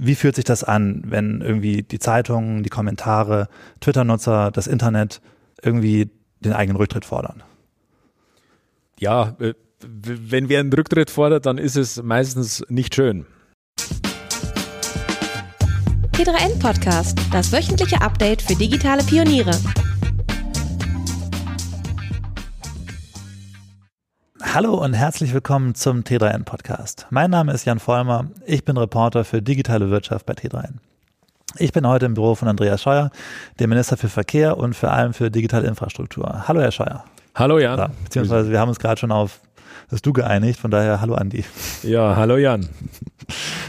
wie fühlt sich das an, wenn irgendwie die Zeitungen, die Kommentare, Twitter-Nutzer, das Internet irgendwie den eigenen Rücktritt fordern? Ja, äh, wenn wer einen Rücktritt fordert, dann ist es meistens nicht schön. T3N Podcast, das wöchentliche Update für digitale Pioniere. Hallo und herzlich willkommen zum T3N Podcast. Mein Name ist Jan Vollmer, ich bin Reporter für digitale Wirtschaft bei T3N. Ich bin heute im Büro von Andreas Scheuer, dem Minister für Verkehr und vor allem für digitale Infrastruktur. Hallo Herr Scheuer. Hallo Jan. Ja, beziehungsweise wir haben uns gerade schon auf das Du geeinigt, von daher hallo Andi. Ja, hallo Jan.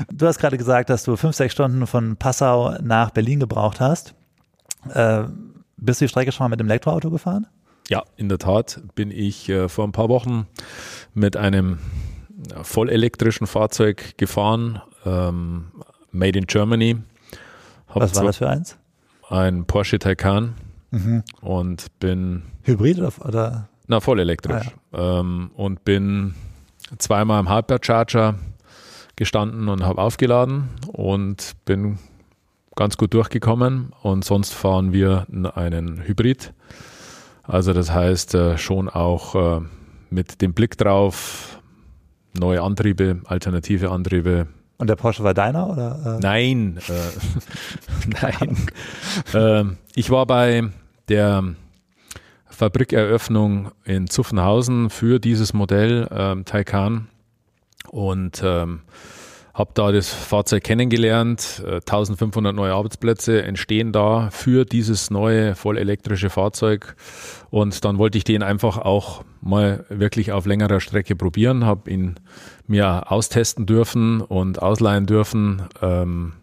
Du hast gerade gesagt, dass du fünf, sechs Stunden von Passau nach Berlin gebraucht hast. Äh, bist du die Strecke schon mal mit dem Elektroauto gefahren? Ja, in der Tat bin ich äh, vor ein paar Wochen mit einem vollelektrischen Fahrzeug gefahren, ähm, made in Germany. Hab Was war das für eins? Ein Porsche Taycan mhm. und bin Hybrid oder? Na, voll elektrisch. Ah, ja. ähm, und bin zweimal im Hypercharger gestanden und habe aufgeladen und bin ganz gut durchgekommen. Und sonst fahren wir einen Hybrid. Also das heißt äh, schon auch äh, mit dem Blick drauf, neue Antriebe, alternative Antriebe. Und der Porsche war deiner oder? Äh? Nein, äh, nein. Ähm, ich war bei der Fabrikeröffnung in Zuffenhausen für dieses Modell ähm, Taycan und ähm, habe da das Fahrzeug kennengelernt. 1500 äh, neue Arbeitsplätze entstehen da für dieses neue vollelektrische Fahrzeug. Und dann wollte ich den einfach auch mal wirklich auf längerer Strecke probieren, habe ihn mir austesten dürfen und ausleihen dürfen. Ähm,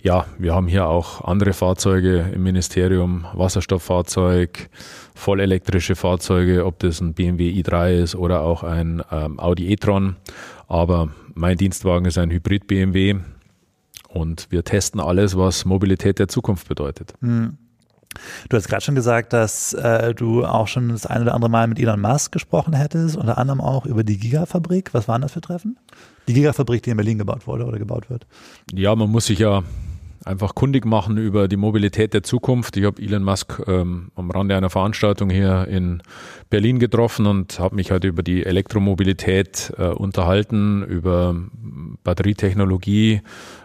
ja, wir haben hier auch andere Fahrzeuge im Ministerium, Wasserstofffahrzeug, vollelektrische Fahrzeuge, ob das ein BMW i3 ist oder auch ein ähm, Audi e-tron. Aber mein Dienstwagen ist ein Hybrid-BMW und wir testen alles, was Mobilität der Zukunft bedeutet. Mhm. Du hast gerade schon gesagt, dass äh, du auch schon das eine oder andere Mal mit Elon Musk gesprochen hättest, unter anderem auch über die Gigafabrik. Was waren das für Treffen? Die Gigafabrik, die in Berlin gebaut wurde oder gebaut wird. Ja, man muss sich ja einfach kundig machen über die Mobilität der Zukunft. Ich habe Elon Musk ähm, am Rande einer Veranstaltung hier in Berlin getroffen und habe mich halt über die Elektromobilität äh, unterhalten, über Batterietechnologie,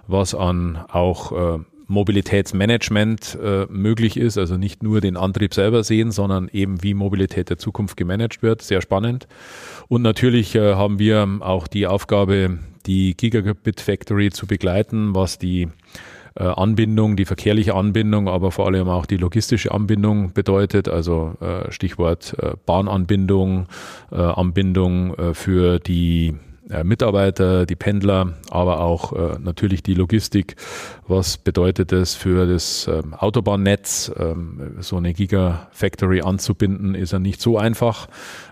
was an auch äh, Mobilitätsmanagement äh, möglich ist, also nicht nur den Antrieb selber sehen, sondern eben wie Mobilität der Zukunft gemanagt wird. Sehr spannend. Und natürlich äh, haben wir auch die Aufgabe, die Gigabit Factory zu begleiten, was die äh, Anbindung, die verkehrliche Anbindung, aber vor allem auch die logistische Anbindung bedeutet, also äh, Stichwort äh, Bahnanbindung, Anbindung für die Mitarbeiter, die Pendler, aber auch äh, natürlich die Logistik. Was bedeutet es für das ähm, Autobahnnetz? Ähm, so eine Gigafactory anzubinden, ist ja nicht so einfach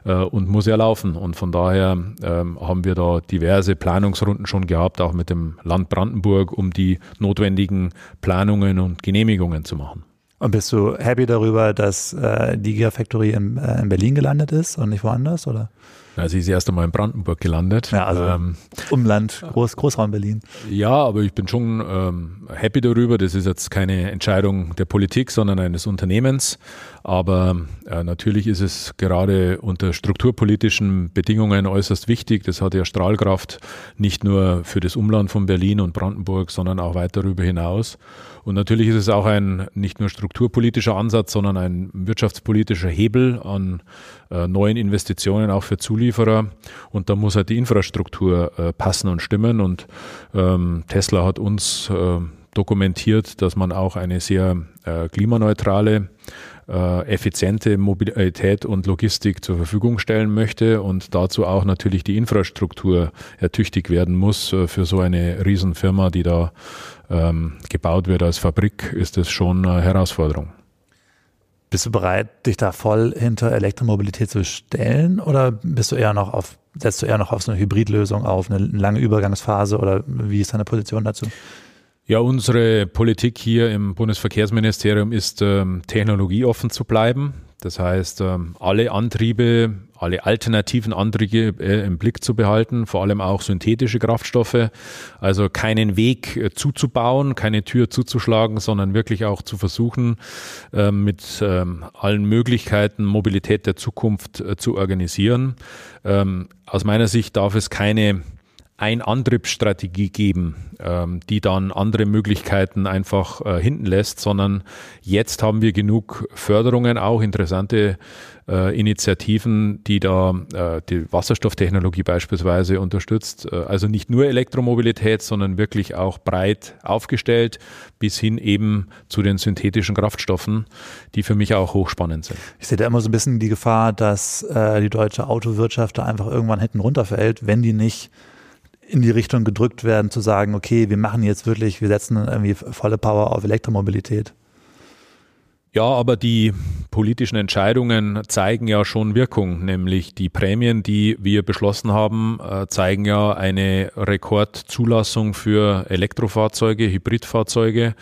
äh, und muss ja laufen. Und von daher ähm, haben wir da diverse Planungsrunden schon gehabt, auch mit dem Land Brandenburg, um die notwendigen Planungen und Genehmigungen zu machen. Und bist du happy darüber, dass äh, die Gigafactory in, äh, in Berlin gelandet ist und nicht woanders, oder? Also sie ist erst einmal in Brandenburg gelandet. Ja, also ähm, Umland, Groß, Großraum Berlin. Ja, aber ich bin schon ähm, happy darüber. Das ist jetzt keine Entscheidung der Politik, sondern eines Unternehmens. Aber äh, natürlich ist es gerade unter strukturpolitischen Bedingungen äußerst wichtig. Das hat ja Strahlkraft nicht nur für das Umland von Berlin und Brandenburg, sondern auch weit darüber hinaus. Und natürlich ist es auch ein nicht nur strukturpolitischer Ansatz, sondern ein wirtschaftspolitischer Hebel an äh, neuen Investitionen auch für Zulieferer. Und da muss halt die Infrastruktur äh, passen und stimmen. Und ähm, Tesla hat uns äh, dokumentiert, dass man auch eine sehr äh, klimaneutrale äh, effiziente Mobilität und Logistik zur Verfügung stellen möchte und dazu auch natürlich die Infrastruktur ertüchtigt werden muss. Äh, für so eine Riesenfirma, die da ähm, gebaut wird als Fabrik, ist das schon eine Herausforderung. Bist du bereit, dich da voll hinter Elektromobilität zu stellen oder bist du eher noch auf, setzt du eher noch auf so eine Hybridlösung auf, eine lange Übergangsphase oder wie ist deine Position dazu? Ja, unsere Politik hier im Bundesverkehrsministerium ist, ähm, technologieoffen zu bleiben. Das heißt, ähm, alle Antriebe, alle alternativen Antriebe äh, im Blick zu behalten, vor allem auch synthetische Kraftstoffe. Also keinen Weg äh, zuzubauen, keine Tür zuzuschlagen, sondern wirklich auch zu versuchen, ähm, mit ähm, allen Möglichkeiten Mobilität der Zukunft äh, zu organisieren. Aus meiner Sicht darf es keine ein-Antriebsstrategie geben, ähm, die dann andere Möglichkeiten einfach äh, hinten lässt, sondern jetzt haben wir genug Förderungen, auch interessante äh, Initiativen, die da äh, die Wasserstofftechnologie beispielsweise unterstützt. Äh, also nicht nur Elektromobilität, sondern wirklich auch breit aufgestellt, bis hin eben zu den synthetischen Kraftstoffen, die für mich auch hochspannend sind. Ich sehe da immer so ein bisschen die Gefahr, dass äh, die deutsche Autowirtschaft da einfach irgendwann hinten runterfällt, wenn die nicht in die Richtung gedrückt werden, zu sagen, okay, wir machen jetzt wirklich, wir setzen irgendwie volle Power auf Elektromobilität. Ja, aber die politischen Entscheidungen zeigen ja schon Wirkung, nämlich die Prämien, die wir beschlossen haben, äh, zeigen ja eine Rekordzulassung für Elektrofahrzeuge, Hybridfahrzeuge.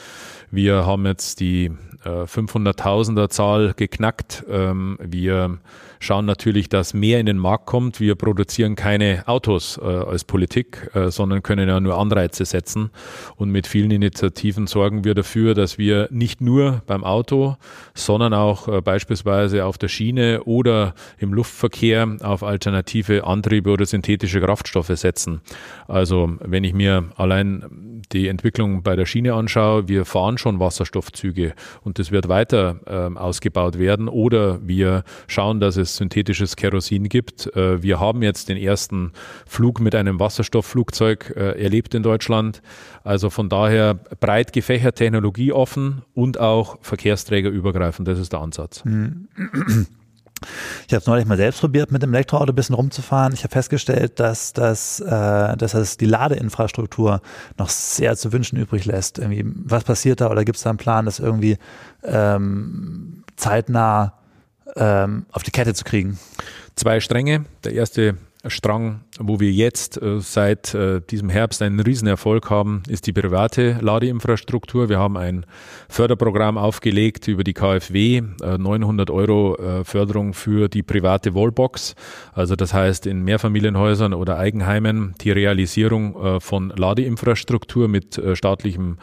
Wir haben jetzt die 500.000er äh, Zahl geknackt. Ähm, wir schauen natürlich, dass mehr in den Markt kommt. Wir produzieren keine Autos äh, als Politik, äh, sondern können ja nur Anreize setzen. Und mit vielen Initiativen sorgen wir dafür, dass wir nicht nur beim Auto, sondern auch äh, beispielsweise auf der Schiene oder im Luftverkehr auf alternative Antriebe oder synthetische Kraftstoffe setzen. Also wenn ich mir allein die Entwicklung bei der Schiene anschaue, wir fahren schon Wasserstoffzüge und das wird weiter äh, ausgebaut werden oder wir schauen, dass es es synthetisches Kerosin gibt. Äh, wir haben jetzt den ersten Flug mit einem Wasserstoffflugzeug äh, erlebt in Deutschland. Also von daher breit gefächert Technologie offen und auch verkehrsträgerübergreifend. Das ist der Ansatz. Mhm. Ich habe es neulich mal selbst probiert, mit dem Elektroauto ein bisschen rumzufahren. Ich habe festgestellt, dass, das, äh, dass das die Ladeinfrastruktur noch sehr zu wünschen übrig lässt. Irgendwie, was passiert da oder gibt es da einen Plan, das irgendwie ähm, zeitnah ähm, auf die Kette zu kriegen? Zwei Stränge. Der erste Strang, wo wir jetzt äh, seit äh, diesem Herbst einen Riesenerfolg haben, ist die private Ladeinfrastruktur. Wir haben ein Förderprogramm aufgelegt über die KfW, äh, 900 Euro äh, Förderung für die private Wallbox. Also das heißt in Mehrfamilienhäusern oder Eigenheimen die Realisierung äh, von Ladeinfrastruktur mit äh, staatlichem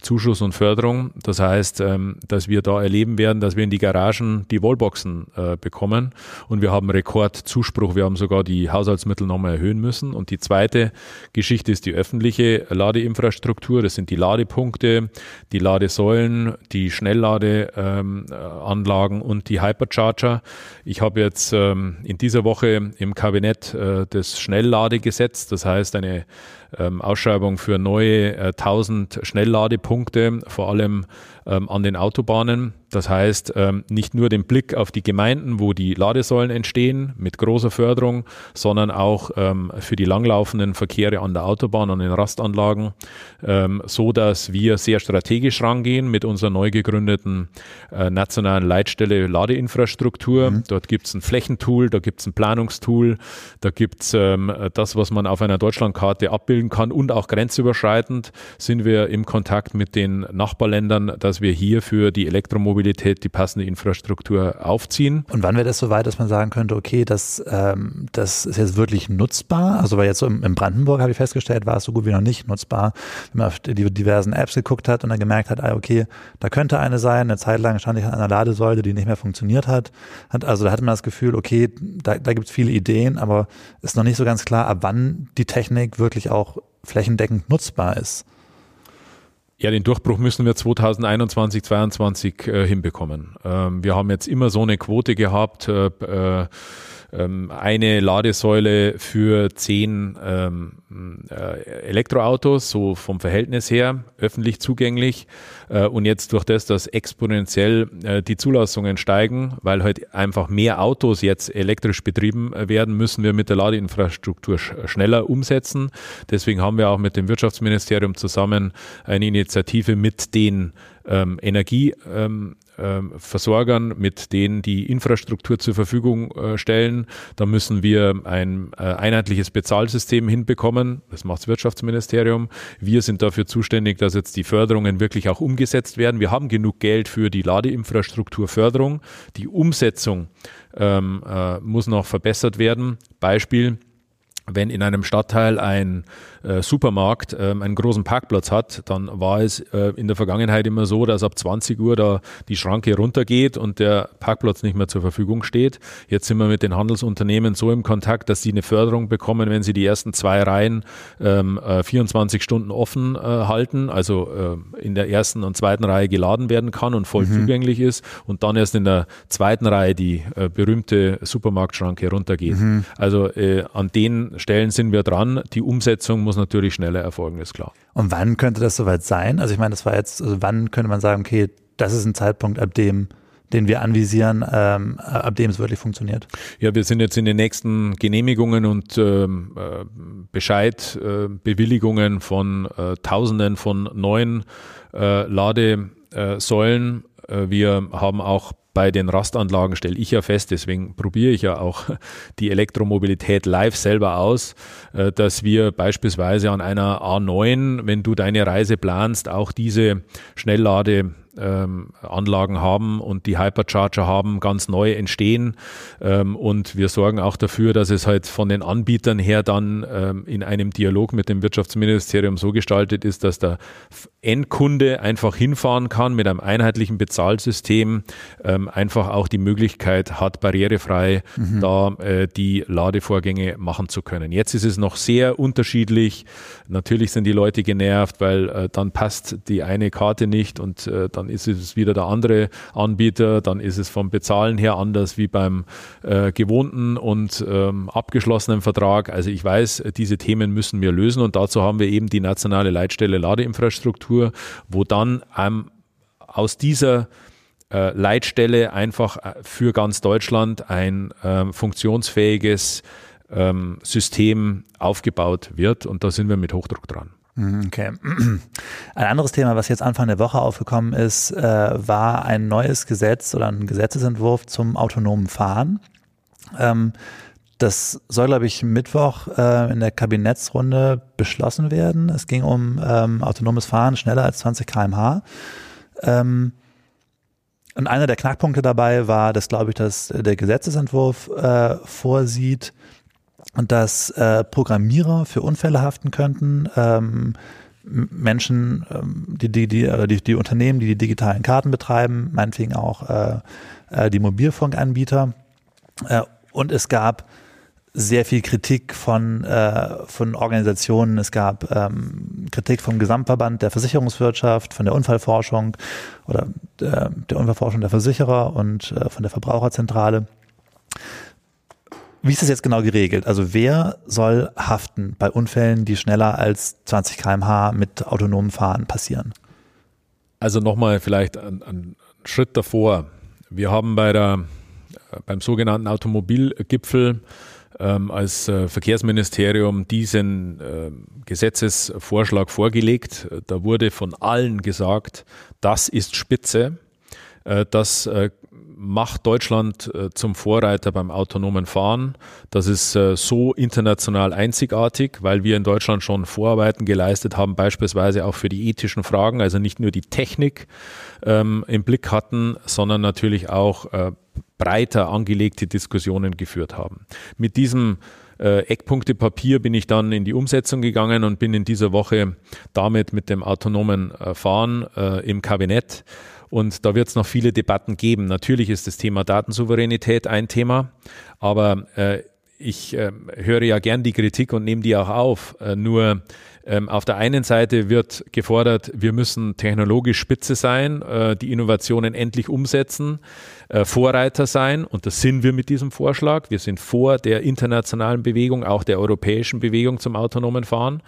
Zuschuss und Förderung. Das heißt, ähm, dass wir da erleben werden, dass wir in die Garagen die Wallboxen äh, bekommen und wir haben Rekordzuspruch. Wir haben sogar die Haushaltsmittel nochmal erhöhen müssen. Und die zweite Geschichte ist die öffentliche Ladeinfrastruktur. Das sind die Ladepunkte, die Ladesäulen, die Schnellladeanlagen ähm, und die Hypercharger. Ich habe jetzt ähm, in dieser Woche im Kabinett äh, das Schnellladegesetz, das heißt eine ähm, Ausschreibung für neue äh, 1000 Schnellladepunkte, vor allem ähm, an den Autobahnen. Das heißt, ähm, nicht nur den Blick auf die Gemeinden, wo die Ladesäulen entstehen, mit großer Förderung, sondern auch ähm, für die langlaufenden Verkehre an der Autobahn, an den Rastanlagen, ähm, so dass wir sehr strategisch rangehen mit unserer neu gegründeten äh, nationalen Leitstelle Ladeinfrastruktur. Mhm. Dort gibt es ein Flächentool, da gibt es ein Planungstool, da gibt es ähm, das, was man auf einer Deutschlandkarte abbilden kann und auch grenzüberschreitend sind wir im Kontakt mit den Nachbarländern, dass wir hier für die Elektromobilität Mobilität die passende Infrastruktur aufziehen. Und wann wäre das so weit, dass man sagen könnte, okay, das, ähm, das ist jetzt wirklich nutzbar? Also weil jetzt so im, in Brandenburg habe ich festgestellt, war es so gut wie noch nicht nutzbar, wenn man auf die diversen Apps geguckt hat und dann gemerkt hat, ah, okay, da könnte eine sein. Eine Zeit lang stand ich an einer Ladesäule, die nicht mehr funktioniert hat. Also da hatte man das Gefühl, okay, da, da gibt es viele Ideen, aber ist noch nicht so ganz klar, ab wann die Technik wirklich auch flächendeckend nutzbar ist. Ja, den Durchbruch müssen wir 2021, 2022 äh, hinbekommen. Ähm, wir haben jetzt immer so eine Quote gehabt, äh, äh, ähm, eine Ladesäule für zehn ähm, äh, Elektroautos, so vom Verhältnis her, öffentlich zugänglich. Äh, und jetzt durch das, dass exponentiell äh, die Zulassungen steigen, weil halt einfach mehr Autos jetzt elektrisch betrieben äh, werden, müssen wir mit der Ladeinfrastruktur sch schneller umsetzen. Deswegen haben wir auch mit dem Wirtschaftsministerium zusammen eine Initiative mit den ähm, Energie ähm, ähm, mit denen die Infrastruktur zur Verfügung äh, stellen. Da müssen wir ein äh, einheitliches Bezahlsystem hinbekommen. Das macht das Wirtschaftsministerium. Wir sind dafür zuständig, dass jetzt die Förderungen wirklich auch umgesetzt werden. Wir haben genug Geld für die Ladeinfrastrukturförderung. Die Umsetzung ähm, äh, muss noch verbessert werden. Beispiel wenn in einem Stadtteil ein äh, Supermarkt äh, einen großen Parkplatz hat, dann war es äh, in der Vergangenheit immer so, dass ab 20 Uhr da die Schranke runtergeht und der Parkplatz nicht mehr zur Verfügung steht. Jetzt sind wir mit den Handelsunternehmen so im Kontakt, dass sie eine Förderung bekommen, wenn sie die ersten zwei Reihen ähm, 24 äh, Stunden offen äh, halten, also äh, in der ersten und zweiten Reihe geladen werden kann und voll mhm. zugänglich ist und dann erst in der zweiten Reihe die berühmte Supermarktschranke runtergeht. Mhm. Also an den Stellen sind wir dran. Die Umsetzung muss natürlich schneller erfolgen, ist klar. Und wann könnte das soweit sein? Also ich meine, das war jetzt, also wann könnte man sagen, okay, das ist ein Zeitpunkt, ab dem den wir anvisieren, ähm, ab dem es wirklich funktioniert? Ja, wir sind jetzt in den nächsten Genehmigungen und ähm, äh, Bescheid, äh, Bewilligungen von äh, Tausenden von neuen äh, Ladesäulen. Äh, wir haben auch bei den Rastanlagen stelle ich ja fest, deswegen probiere ich ja auch die Elektromobilität live selber aus, äh, dass wir beispielsweise an einer A9, wenn du deine Reise planst, auch diese Schnelllade ähm, Anlagen haben und die Hypercharger haben, ganz neu entstehen. Ähm, und wir sorgen auch dafür, dass es halt von den Anbietern her dann ähm, in einem Dialog mit dem Wirtschaftsministerium so gestaltet ist, dass der Endkunde einfach hinfahren kann mit einem einheitlichen Bezahlsystem, ähm, einfach auch die Möglichkeit hat, barrierefrei mhm. da äh, die Ladevorgänge machen zu können. Jetzt ist es noch sehr unterschiedlich. Natürlich sind die Leute genervt, weil äh, dann passt die eine Karte nicht und äh, dann ist es wieder der andere Anbieter, dann ist es vom Bezahlen her anders wie beim äh, gewohnten und ähm, abgeschlossenen Vertrag. Also ich weiß, diese Themen müssen wir lösen und dazu haben wir eben die nationale Leitstelle Ladeinfrastruktur, wo dann ähm, aus dieser äh, Leitstelle einfach äh, für ganz Deutschland ein äh, funktionsfähiges ähm, System aufgebaut wird und da sind wir mit Hochdruck dran. Mhm, okay. Ein anderes Thema, was jetzt Anfang der Woche aufgekommen ist, äh, war ein neues Gesetz oder ein Gesetzesentwurf zum autonomen Fahren. Ähm, das soll, glaube ich, Mittwoch äh, in der Kabinettsrunde beschlossen werden. Es ging um ähm, autonomes Fahren schneller als 20 km/h. Ähm, und einer der Knackpunkte dabei war, dass, glaube ich, dass der Gesetzesentwurf äh, vorsieht, dass äh, Programmierer für Unfälle haften könnten, ähm, Menschen, ähm, die, die, äh, die, die Unternehmen, die die digitalen Karten betreiben, meinetwegen auch äh, äh, die Mobilfunkanbieter. Äh, und es gab sehr viel Kritik von, äh, von Organisationen. Es gab ähm, Kritik vom Gesamtverband der Versicherungswirtschaft, von der Unfallforschung oder äh, der Unfallforschung der Versicherer und von der Verbraucherzentrale. Wie ist das jetzt genau geregelt? Also wer soll haften bei Unfällen, die schneller als 20 km/h mit autonomem Fahren passieren? Also nochmal vielleicht einen Schritt davor. Wir haben bei der, beim sogenannten Automobilgipfel ähm, als äh, Verkehrsministerium diesen äh, Gesetzesvorschlag vorgelegt. Da wurde von allen gesagt, das ist Spitze. Äh, das äh, macht Deutschland äh, zum Vorreiter beim autonomen Fahren. Das ist äh, so international einzigartig, weil wir in Deutschland schon Vorarbeiten geleistet haben, beispielsweise auch für die ethischen Fragen, also nicht nur die Technik ähm, im Blick hatten, sondern natürlich auch äh, breiter angelegte Diskussionen geführt haben. Mit diesem Eckpunktepapier bin ich dann in die Umsetzung gegangen und bin in dieser Woche damit mit dem autonomen Fahren im Kabinett und da wird es noch viele Debatten geben. Natürlich ist das Thema Datensouveränität ein Thema, aber äh, ich äh, höre ja gern die Kritik und nehme die auch auf. Äh, nur ähm, auf der einen Seite wird gefordert, wir müssen technologisch spitze sein, äh, die Innovationen endlich umsetzen, äh, Vorreiter sein und das sind wir mit diesem Vorschlag. Wir sind vor der internationalen Bewegung, auch der europäischen Bewegung zum autonomen Fahren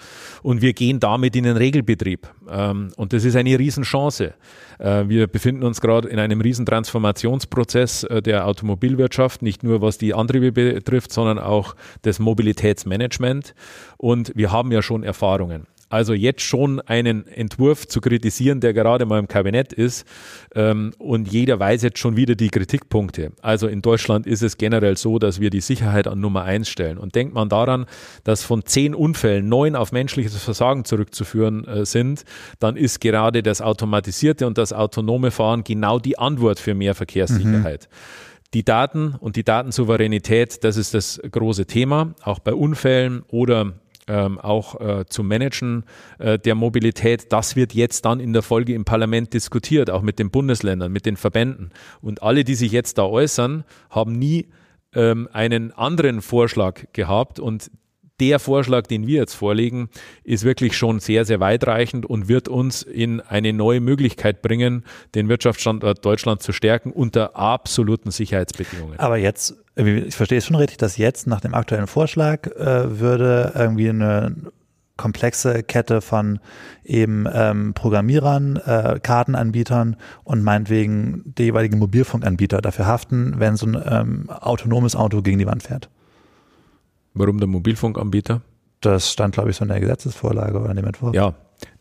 und wir gehen damit in den Regelbetrieb. Ähm, und das ist eine Riesenchance. Äh, wir befinden uns gerade in einem riesen Transformationsprozess äh, der Automobilwirtschaft, nicht nur was die Antriebe betrifft, sondern auch das Mobilitätsmanagement. Und wir haben ja schon Erfahrungen. Also jetzt schon einen Entwurf zu kritisieren, der gerade mal im Kabinett ist. Ähm, und jeder weiß jetzt schon wieder die Kritikpunkte. Also in Deutschland ist es generell so, dass wir die Sicherheit an Nummer eins stellen. Und denkt man daran, dass von zehn Unfällen neun auf menschliches Versagen zurückzuführen äh, sind, dann ist gerade das automatisierte und das autonome Fahren genau die Antwort für mehr Verkehrssicherheit. Mhm. Die Daten und die Datensouveränität, das ist das große Thema, auch bei Unfällen oder ähm, auch äh, zu managen äh, der Mobilität. Das wird jetzt dann in der Folge im Parlament diskutiert, auch mit den Bundesländern, mit den Verbänden. Und alle, die sich jetzt da äußern, haben nie ähm, einen anderen Vorschlag gehabt und der Vorschlag, den wir jetzt vorlegen, ist wirklich schon sehr, sehr weitreichend und wird uns in eine neue Möglichkeit bringen, den Wirtschaftsstandort Deutschland zu stärken unter absoluten Sicherheitsbedingungen. Aber jetzt, ich verstehe es schon richtig, dass jetzt nach dem aktuellen Vorschlag äh, würde irgendwie eine komplexe Kette von eben ähm, Programmierern, äh, Kartenanbietern und meinetwegen der jeweiligen Mobilfunkanbieter dafür haften, wenn so ein ähm, autonomes Auto gegen die Wand fährt. Warum der Mobilfunkanbieter? Das stand, glaube ich, so in der Gesetzesvorlage oder in dem Entwurf. Ja,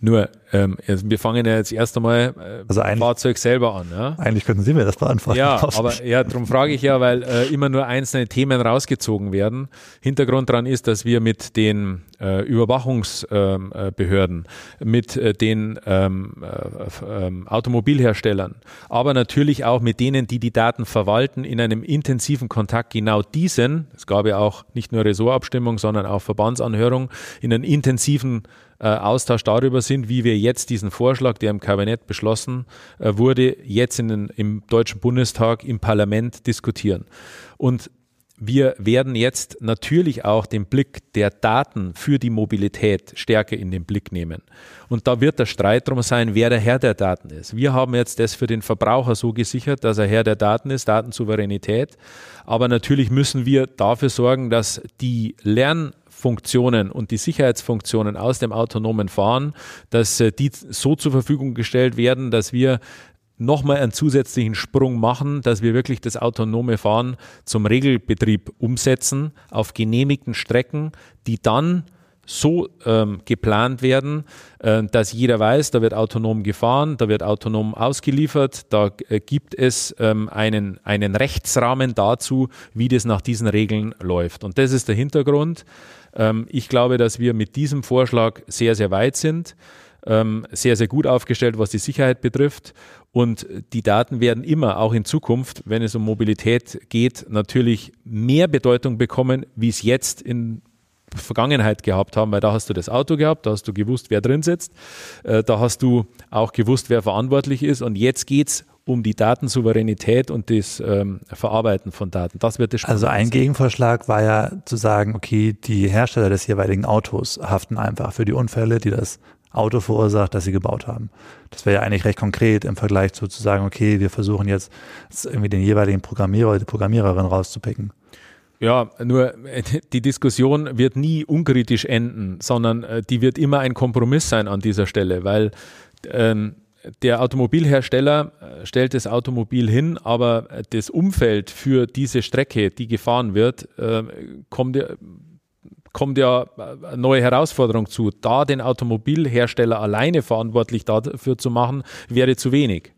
nur, ähm, wir fangen ja jetzt erst einmal äh, also Fahrzeug selber an. Ja? Eigentlich könnten Sie mir das beantworten. Ja, aber ja, darum frage ich ja, weil äh, immer nur einzelne Themen rausgezogen werden. Hintergrund daran ist, dass wir mit den äh, Überwachungsbehörden, äh, mit äh, den ähm, äh, ähm, Automobilherstellern, aber natürlich auch mit denen, die die Daten verwalten, in einem intensiven Kontakt genau diesen, es gab ja auch nicht nur Ressortabstimmung, sondern auch Verbandsanhörung, in einem intensiven äh, Austausch darüber sind, wie wir jetzt diesen Vorschlag, der im Kabinett beschlossen äh, wurde, jetzt in den, im Deutschen Bundestag im Parlament diskutieren. Und wir werden jetzt natürlich auch den Blick der Daten für die Mobilität stärker in den Blick nehmen. Und da wird der Streit darum sein, wer der Herr der Daten ist. Wir haben jetzt das für den Verbraucher so gesichert, dass er Herr der Daten ist, Datensouveränität. Aber natürlich müssen wir dafür sorgen, dass die Lern Funktionen und die Sicherheitsfunktionen aus dem autonomen Fahren, dass äh, die so zur Verfügung gestellt werden, dass wir nochmal einen zusätzlichen Sprung machen, dass wir wirklich das autonome Fahren zum Regelbetrieb umsetzen auf genehmigten Strecken, die dann so ähm, geplant werden, äh, dass jeder weiß, da wird autonom gefahren, da wird autonom ausgeliefert, da äh, gibt es ähm, einen, einen Rechtsrahmen dazu, wie das nach diesen Regeln läuft. Und das ist der Hintergrund. Ähm, ich glaube, dass wir mit diesem Vorschlag sehr, sehr weit sind, ähm, sehr, sehr gut aufgestellt, was die Sicherheit betrifft. Und die Daten werden immer, auch in Zukunft, wenn es um Mobilität geht, natürlich mehr Bedeutung bekommen, wie es jetzt in Vergangenheit gehabt haben, weil da hast du das Auto gehabt, da hast du gewusst, wer drin sitzt, äh, da hast du auch gewusst, wer verantwortlich ist und jetzt geht es um die Datensouveränität und das ähm, Verarbeiten von Daten. Das wird das Also ein Gegenvorschlag war ja zu sagen, okay, die Hersteller des jeweiligen Autos haften einfach für die Unfälle, die das Auto verursacht, das sie gebaut haben. Das wäre ja eigentlich recht konkret im Vergleich zu, zu sagen, okay, wir versuchen jetzt irgendwie den jeweiligen Programmierer oder die Programmiererin rauszupicken. Ja, nur die Diskussion wird nie unkritisch enden, sondern äh, die wird immer ein Kompromiss sein an dieser Stelle, weil ähm, der Automobilhersteller äh, stellt das Automobil hin, aber das Umfeld für diese Strecke, die gefahren wird, äh, kommt, kommt ja eine neue Herausforderung zu. Da den Automobilhersteller alleine verantwortlich dafür zu machen, wäre zu wenig.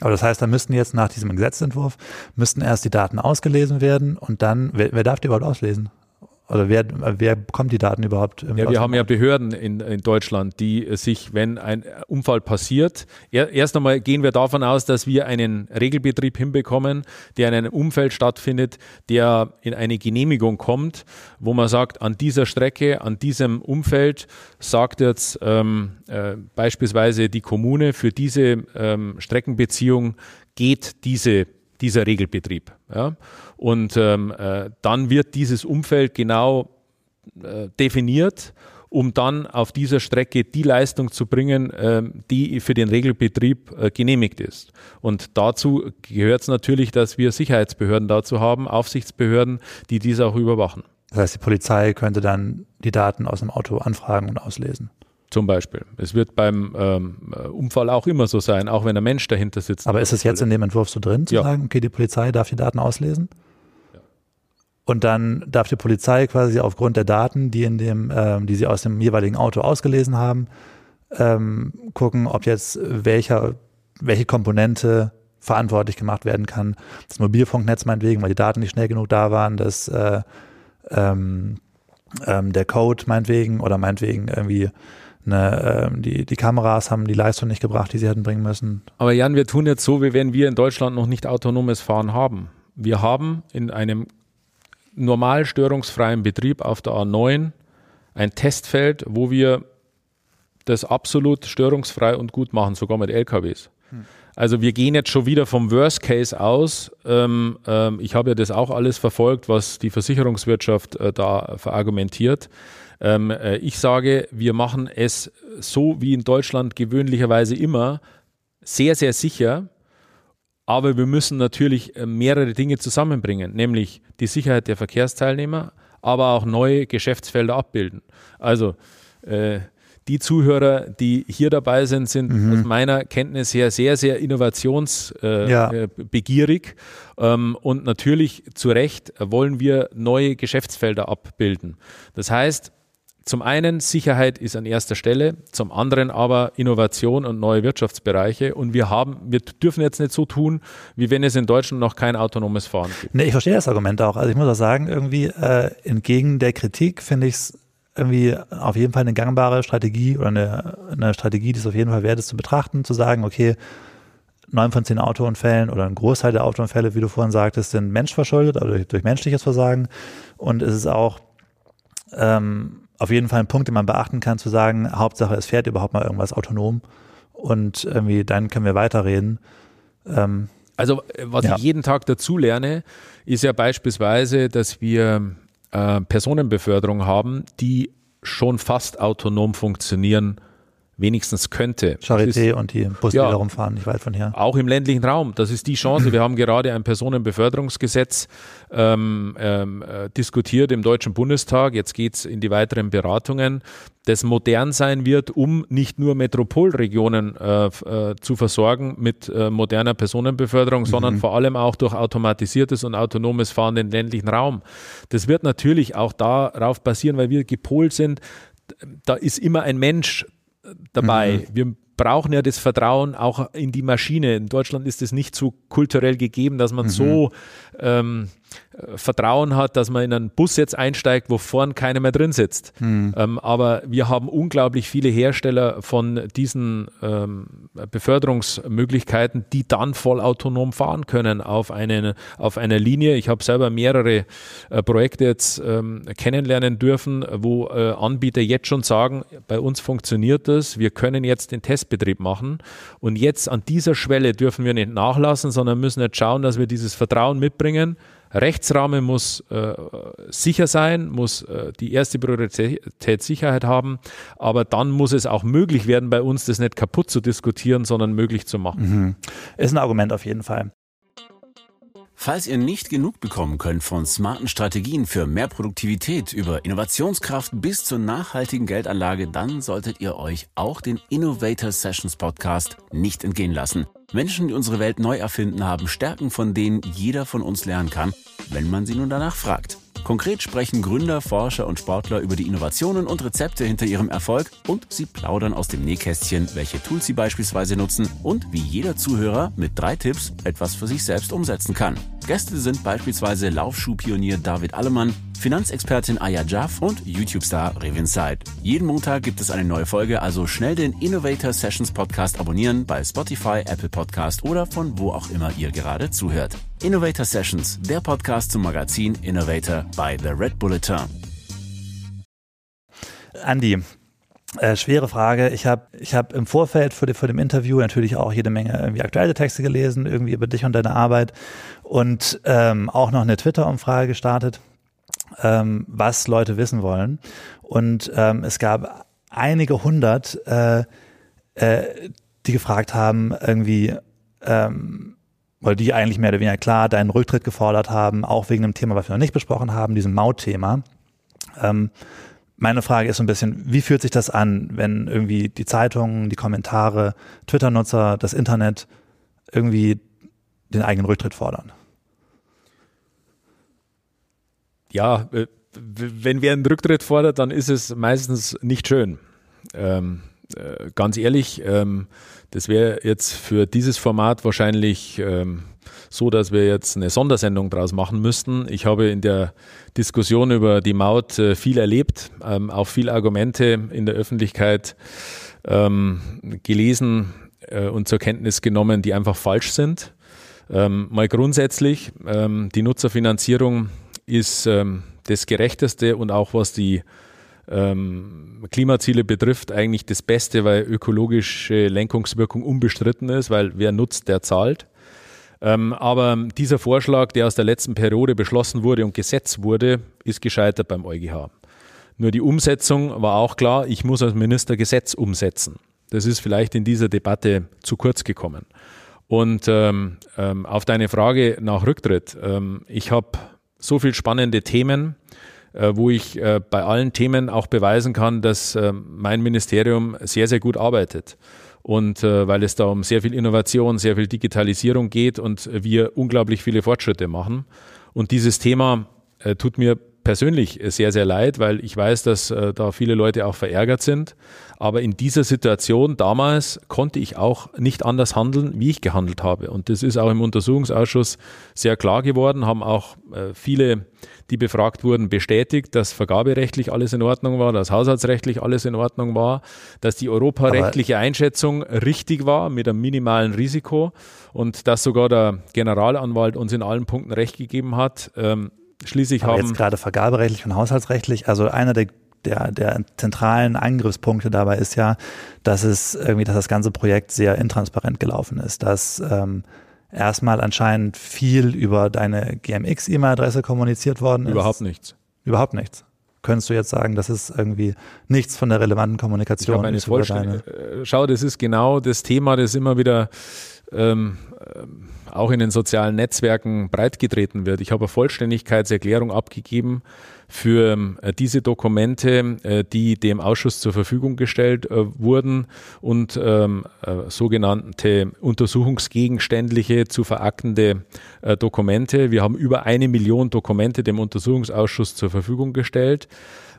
Aber das heißt, da müssten jetzt nach diesem Gesetzentwurf, müssten erst die Daten ausgelesen werden und dann, wer, wer darf die überhaupt auslesen? Oder wer, wer bekommt die Daten überhaupt? Ja, wir haben ja Behörden in, in Deutschland, die sich, wenn ein Unfall passiert, er, erst einmal gehen wir davon aus, dass wir einen Regelbetrieb hinbekommen, der in einem Umfeld stattfindet, der in eine Genehmigung kommt, wo man sagt, an dieser Strecke, an diesem Umfeld sagt jetzt ähm, äh, beispielsweise die Kommune, für diese ähm, Streckenbeziehung geht diese, dieser Regelbetrieb. Ja? Und ähm, äh, dann wird dieses Umfeld genau äh, definiert, um dann auf dieser Strecke die Leistung zu bringen, äh, die für den Regelbetrieb äh, genehmigt ist. Und dazu gehört es natürlich, dass wir Sicherheitsbehörden dazu haben, Aufsichtsbehörden, die dies auch überwachen. Das heißt, die Polizei könnte dann die Daten aus dem Auto anfragen und auslesen. Zum Beispiel. Es wird beim ähm, Unfall auch immer so sein, auch wenn ein Mensch dahinter sitzt. Aber ist es jetzt in dem Entwurf so drin, zu ja. sagen, okay, die Polizei darf die Daten auslesen? Und dann darf die Polizei quasi aufgrund der Daten, die in dem, ähm, die sie aus dem jeweiligen Auto ausgelesen haben, ähm, gucken, ob jetzt welcher, welche Komponente verantwortlich gemacht werden kann. Das Mobilfunknetz meinetwegen, weil die Daten nicht schnell genug da waren, das äh, ähm, ähm, der Code meinetwegen oder meinetwegen irgendwie eine, äh, die, die Kameras haben die Leistung nicht gebracht, die sie hätten bringen müssen. Aber Jan, wir tun jetzt so, wie wenn wir in Deutschland noch nicht autonomes Fahren haben. Wir haben in einem normal störungsfreien Betrieb auf der A9 ein Testfeld, wo wir das absolut störungsfrei und gut machen, sogar mit LKWs. Hm. Also wir gehen jetzt schon wieder vom Worst Case aus. Ähm, ähm, ich habe ja das auch alles verfolgt, was die Versicherungswirtschaft äh, da verargumentiert. Ähm, äh, ich sage, wir machen es so wie in Deutschland gewöhnlicherweise immer sehr, sehr sicher. Aber wir müssen natürlich äh, mehrere Dinge zusammenbringen, nämlich die Sicherheit der Verkehrsteilnehmer, aber auch neue Geschäftsfelder abbilden. Also äh, die Zuhörer, die hier dabei sind, sind mhm. aus meiner Kenntnis her sehr, sehr innovationsbegierig. Äh, ja. ähm, und natürlich zu Recht wollen wir neue Geschäftsfelder abbilden. Das heißt, zum einen Sicherheit ist an erster Stelle, zum anderen aber Innovation und neue Wirtschaftsbereiche. Und wir haben, wir dürfen jetzt nicht so tun, wie wenn es in Deutschland noch kein autonomes Fahren gibt. Nee, ich verstehe das Argument auch. Also ich muss auch sagen, irgendwie äh, entgegen der Kritik finde ich es irgendwie auf jeden Fall eine gangbare Strategie oder eine, eine Strategie, die es auf jeden Fall wert ist zu betrachten, zu sagen, okay, neun von zehn Autounfällen oder ein Großteil der Autounfälle, wie du vorhin sagtest, sind menschverschuldet, also durch, durch menschliches Versagen. Und es ist auch ähm, auf jeden Fall ein Punkt, den man beachten kann, zu sagen, Hauptsache, es fährt überhaupt mal irgendwas autonom und irgendwie dann können wir weiterreden. Ähm, also was ja. ich jeden Tag dazu lerne, ist ja beispielsweise, dass wir äh, Personenbeförderung haben, die schon fast autonom funktionieren, wenigstens könnte. Charité ist, und die Busse, ja, die da rumfahren, nicht weit von hier. Auch im ländlichen Raum. Das ist die Chance. Wir haben gerade ein Personenbeförderungsgesetz ähm, ähm, äh, diskutiert im Deutschen Bundestag. Jetzt geht es in die weiteren Beratungen, das modern sein wird, um nicht nur Metropolregionen äh, äh, zu versorgen mit äh, moderner Personenbeförderung, mhm. sondern vor allem auch durch automatisiertes und autonomes Fahren in den ländlichen Raum. Das wird natürlich auch darauf basieren, weil wir gepolt sind, da ist immer ein Mensch dabei. Mhm. Wir brauchen ja das Vertrauen auch in die Maschine. In Deutschland ist es nicht so kulturell gegeben, dass man mhm. so ähm, Vertrauen hat, dass man in einen Bus jetzt einsteigt, wo vorn keiner mehr drin sitzt. Mhm. Ähm, aber wir haben unglaublich viele Hersteller von diesen ähm, Beförderungsmöglichkeiten, die dann vollautonom fahren können auf, eine, auf einer Linie. Ich habe selber mehrere äh, Projekte jetzt ähm, kennenlernen dürfen, wo äh, Anbieter jetzt schon sagen, bei uns funktioniert das, wir können jetzt den Testbetrieb machen. Und jetzt an dieser Schwelle dürfen wir nicht nachlassen, sondern müssen jetzt schauen, dass wir dieses Vertrauen mitbringen Rechtsrahmen muss äh, sicher sein, muss äh, die erste Priorität Sicherheit haben, aber dann muss es auch möglich werden, bei uns das nicht kaputt zu diskutieren, sondern möglich zu machen. Mhm. Ist ein Argument auf jeden Fall. Falls ihr nicht genug bekommen könnt von smarten Strategien für mehr Produktivität über Innovationskraft bis zur nachhaltigen Geldanlage, dann solltet ihr euch auch den Innovator Sessions Podcast nicht entgehen lassen. Menschen, die unsere Welt neu erfinden, haben Stärken, von denen jeder von uns lernen kann, wenn man sie nun danach fragt. Konkret sprechen Gründer, Forscher und Sportler über die Innovationen und Rezepte hinter ihrem Erfolg und sie plaudern aus dem Nähkästchen, welche Tools sie beispielsweise nutzen und wie jeder Zuhörer mit drei Tipps etwas für sich selbst umsetzen kann. Gäste sind beispielsweise Laufschuhpionier David Allemann, Finanzexpertin Aya Jaff und YouTube-Star Revin Said. Jeden Montag gibt es eine neue Folge, also schnell den Innovator Sessions Podcast abonnieren bei Spotify, Apple Podcast oder von wo auch immer ihr gerade zuhört. Innovator Sessions, der Podcast zum Magazin Innovator bei The Red Bulletin. Andy, äh, schwere Frage. Ich habe ich hab im Vorfeld vor, vor, dem Interview natürlich auch jede Menge irgendwie aktuelle Texte gelesen, irgendwie über dich und deine Arbeit und ähm, auch noch eine Twitter-Umfrage gestartet, ähm, was Leute wissen wollen. Und ähm, es gab einige hundert, äh, äh, die gefragt haben, irgendwie, ähm, weil die eigentlich mehr oder weniger klar deinen Rücktritt gefordert haben, auch wegen einem Thema, was wir noch nicht besprochen haben, diesem Mautthema. Ähm, meine Frage ist so ein bisschen, wie fühlt sich das an, wenn irgendwie die Zeitungen, die Kommentare, Twitter-Nutzer, das Internet irgendwie den eigenen Rücktritt fordern? ja, äh, wenn wer einen Rücktritt fordert, dann ist es meistens nicht schön. Ähm, äh, ganz ehrlich, ähm, das wäre jetzt für dieses Format wahrscheinlich ähm, so, dass wir jetzt eine Sondersendung draus machen müssten. Ich habe in der Diskussion über die Maut äh, viel erlebt, ähm, auch viele Argumente in der Öffentlichkeit ähm, gelesen äh, und zur Kenntnis genommen, die einfach falsch sind. Ähm, mal grundsätzlich, die Nutzerfinanzierung ist das Gerechteste und auch was die Klimaziele betrifft, eigentlich das Beste, weil ökologische Lenkungswirkung unbestritten ist, weil wer nutzt, der zahlt. Ähm, aber dieser Vorschlag, der aus der letzten Periode beschlossen wurde und gesetzt wurde, ist gescheitert beim EuGH. Nur die Umsetzung war auch klar, ich muss als Minister Gesetz umsetzen. Das ist vielleicht in dieser Debatte zu kurz gekommen. Und ähm, ähm, auf deine Frage nach Rücktritt, ähm, ich habe so viele spannende Themen, äh, wo ich äh, bei allen Themen auch beweisen kann, dass äh, mein Ministerium sehr, sehr gut arbeitet. Und äh, weil es da um sehr viel Innovation, sehr viel Digitalisierung geht und wir unglaublich viele Fortschritte machen. Und dieses Thema äh, tut mir persönlich sehr, sehr leid, weil ich weiß, dass äh, da viele Leute auch verärgert sind. Aber in dieser Situation damals konnte ich auch nicht anders handeln, wie ich gehandelt habe. Und das ist auch im Untersuchungsausschuss sehr klar geworden, haben auch äh, viele, die befragt wurden, bestätigt, dass vergaberechtlich alles in Ordnung war, dass haushaltsrechtlich alles in Ordnung war, dass die europarechtliche Einschätzung richtig war mit einem minimalen Risiko und dass sogar der Generalanwalt uns in allen Punkten recht gegeben hat. Ähm, Schließlich Aber haben jetzt gerade vergaberechtlich und haushaltsrechtlich, also einer der der, der zentralen Angriffspunkte dabei ist ja, dass es irgendwie, dass das ganze Projekt sehr intransparent gelaufen ist, dass ähm, erstmal anscheinend viel über deine GMX-E-Mail-Adresse kommuniziert worden ist. Überhaupt nichts. Überhaupt nichts. Könntest du jetzt sagen, das ist irgendwie nichts von der relevanten Kommunikation? Ich eine Deine äh, Schau, das ist genau das Thema, das immer wieder ähm, ähm, auch in den sozialen Netzwerken breitgetreten wird. Ich habe eine Vollständigkeitserklärung abgegeben für äh, diese Dokumente, äh, die dem Ausschuss zur Verfügung gestellt äh, wurden und ähm, äh, sogenannte untersuchungsgegenständliche zu veraktende äh, Dokumente. Wir haben über eine Million Dokumente dem Untersuchungsausschuss zur Verfügung gestellt.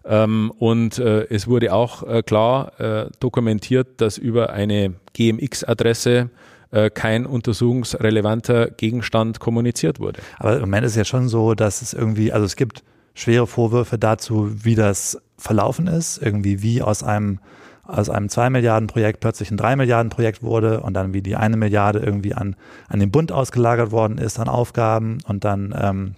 Ähm, und äh, es wurde auch klar dokumentiert, dass über eine GMX-Adresse äh, kein untersuchungsrelevanter Gegenstand kommuniziert wurde. Aber im Moment ist es ja schon so, dass es irgendwie, also es gibt schwere Vorwürfe dazu, wie das verlaufen ist, irgendwie wie aus einem aus einem 2 Milliarden Projekt plötzlich ein 3 Milliarden Projekt wurde und dann wie die eine Milliarde irgendwie an, an den Bund ausgelagert worden ist an Aufgaben und dann ähm,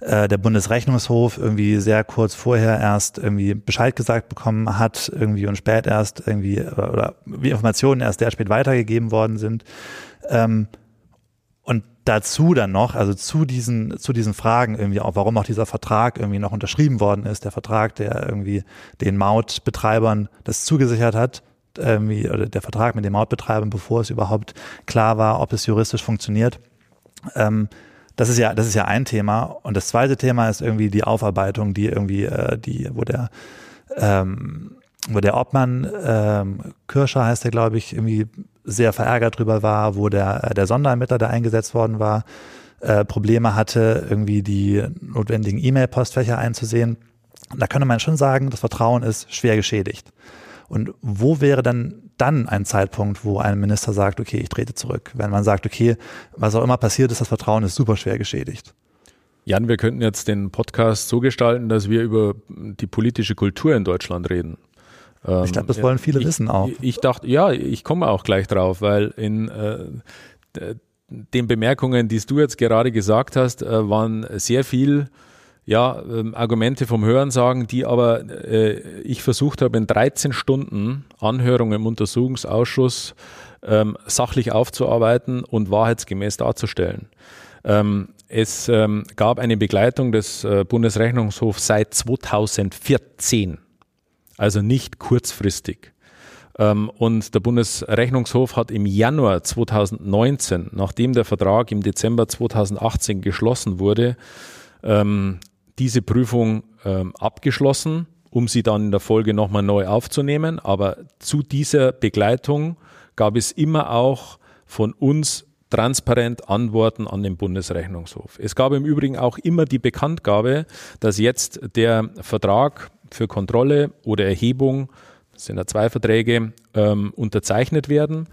äh, der Bundesrechnungshof irgendwie sehr kurz vorher erst irgendwie Bescheid gesagt bekommen hat, irgendwie und spät erst irgendwie oder, oder wie Informationen erst sehr spät weitergegeben worden sind. Ähm, und dazu dann noch, also zu diesen, zu diesen Fragen irgendwie auch, warum auch dieser Vertrag irgendwie noch unterschrieben worden ist, der Vertrag, der irgendwie den Mautbetreibern das zugesichert hat, irgendwie, oder der Vertrag mit den Mautbetreibern, bevor es überhaupt klar war, ob es juristisch funktioniert. Ähm, das ist ja, das ist ja ein Thema. Und das zweite Thema ist irgendwie die Aufarbeitung, die irgendwie, äh, die, wo der, ähm, wo der Obmann, ähm, Kirscher heißt der, glaube ich, irgendwie sehr verärgert drüber war, wo der, äh, der Sonderermittler, der eingesetzt worden war, äh, Probleme hatte, irgendwie die notwendigen E-Mail-Postfächer einzusehen. Da könnte man schon sagen, das Vertrauen ist schwer geschädigt. Und wo wäre dann dann ein Zeitpunkt, wo ein Minister sagt, okay, ich trete zurück? Wenn man sagt, okay, was auch immer passiert ist, das Vertrauen ist super schwer geschädigt. Jan, wir könnten jetzt den Podcast so gestalten, dass wir über die politische Kultur in Deutschland reden. Ich glaube, das wollen viele ich, wissen auch. Ich dachte, ja, ich komme auch gleich drauf, weil in äh, den Bemerkungen, die du jetzt gerade gesagt hast, äh, waren sehr viel ja, ähm, Argumente vom Hörensagen, die aber äh, ich versucht habe, in 13 Stunden Anhörung im Untersuchungsausschuss ähm, sachlich aufzuarbeiten und wahrheitsgemäß darzustellen. Ähm, es ähm, gab eine Begleitung des äh, Bundesrechnungshofs seit 2014, also nicht kurzfristig. Ähm, und der Bundesrechnungshof hat im Januar 2019, nachdem der Vertrag im Dezember 2018 geschlossen wurde, ähm, diese Prüfung ähm, abgeschlossen, um sie dann in der Folge nochmal neu aufzunehmen. Aber zu dieser Begleitung gab es immer auch von uns transparent antworten an den Bundesrechnungshof. Es gab im Übrigen auch immer die Bekanntgabe, dass jetzt der Vertrag für Kontrolle oder Erhebung, das sind ja zwei Verträge, ähm, unterzeichnet werden.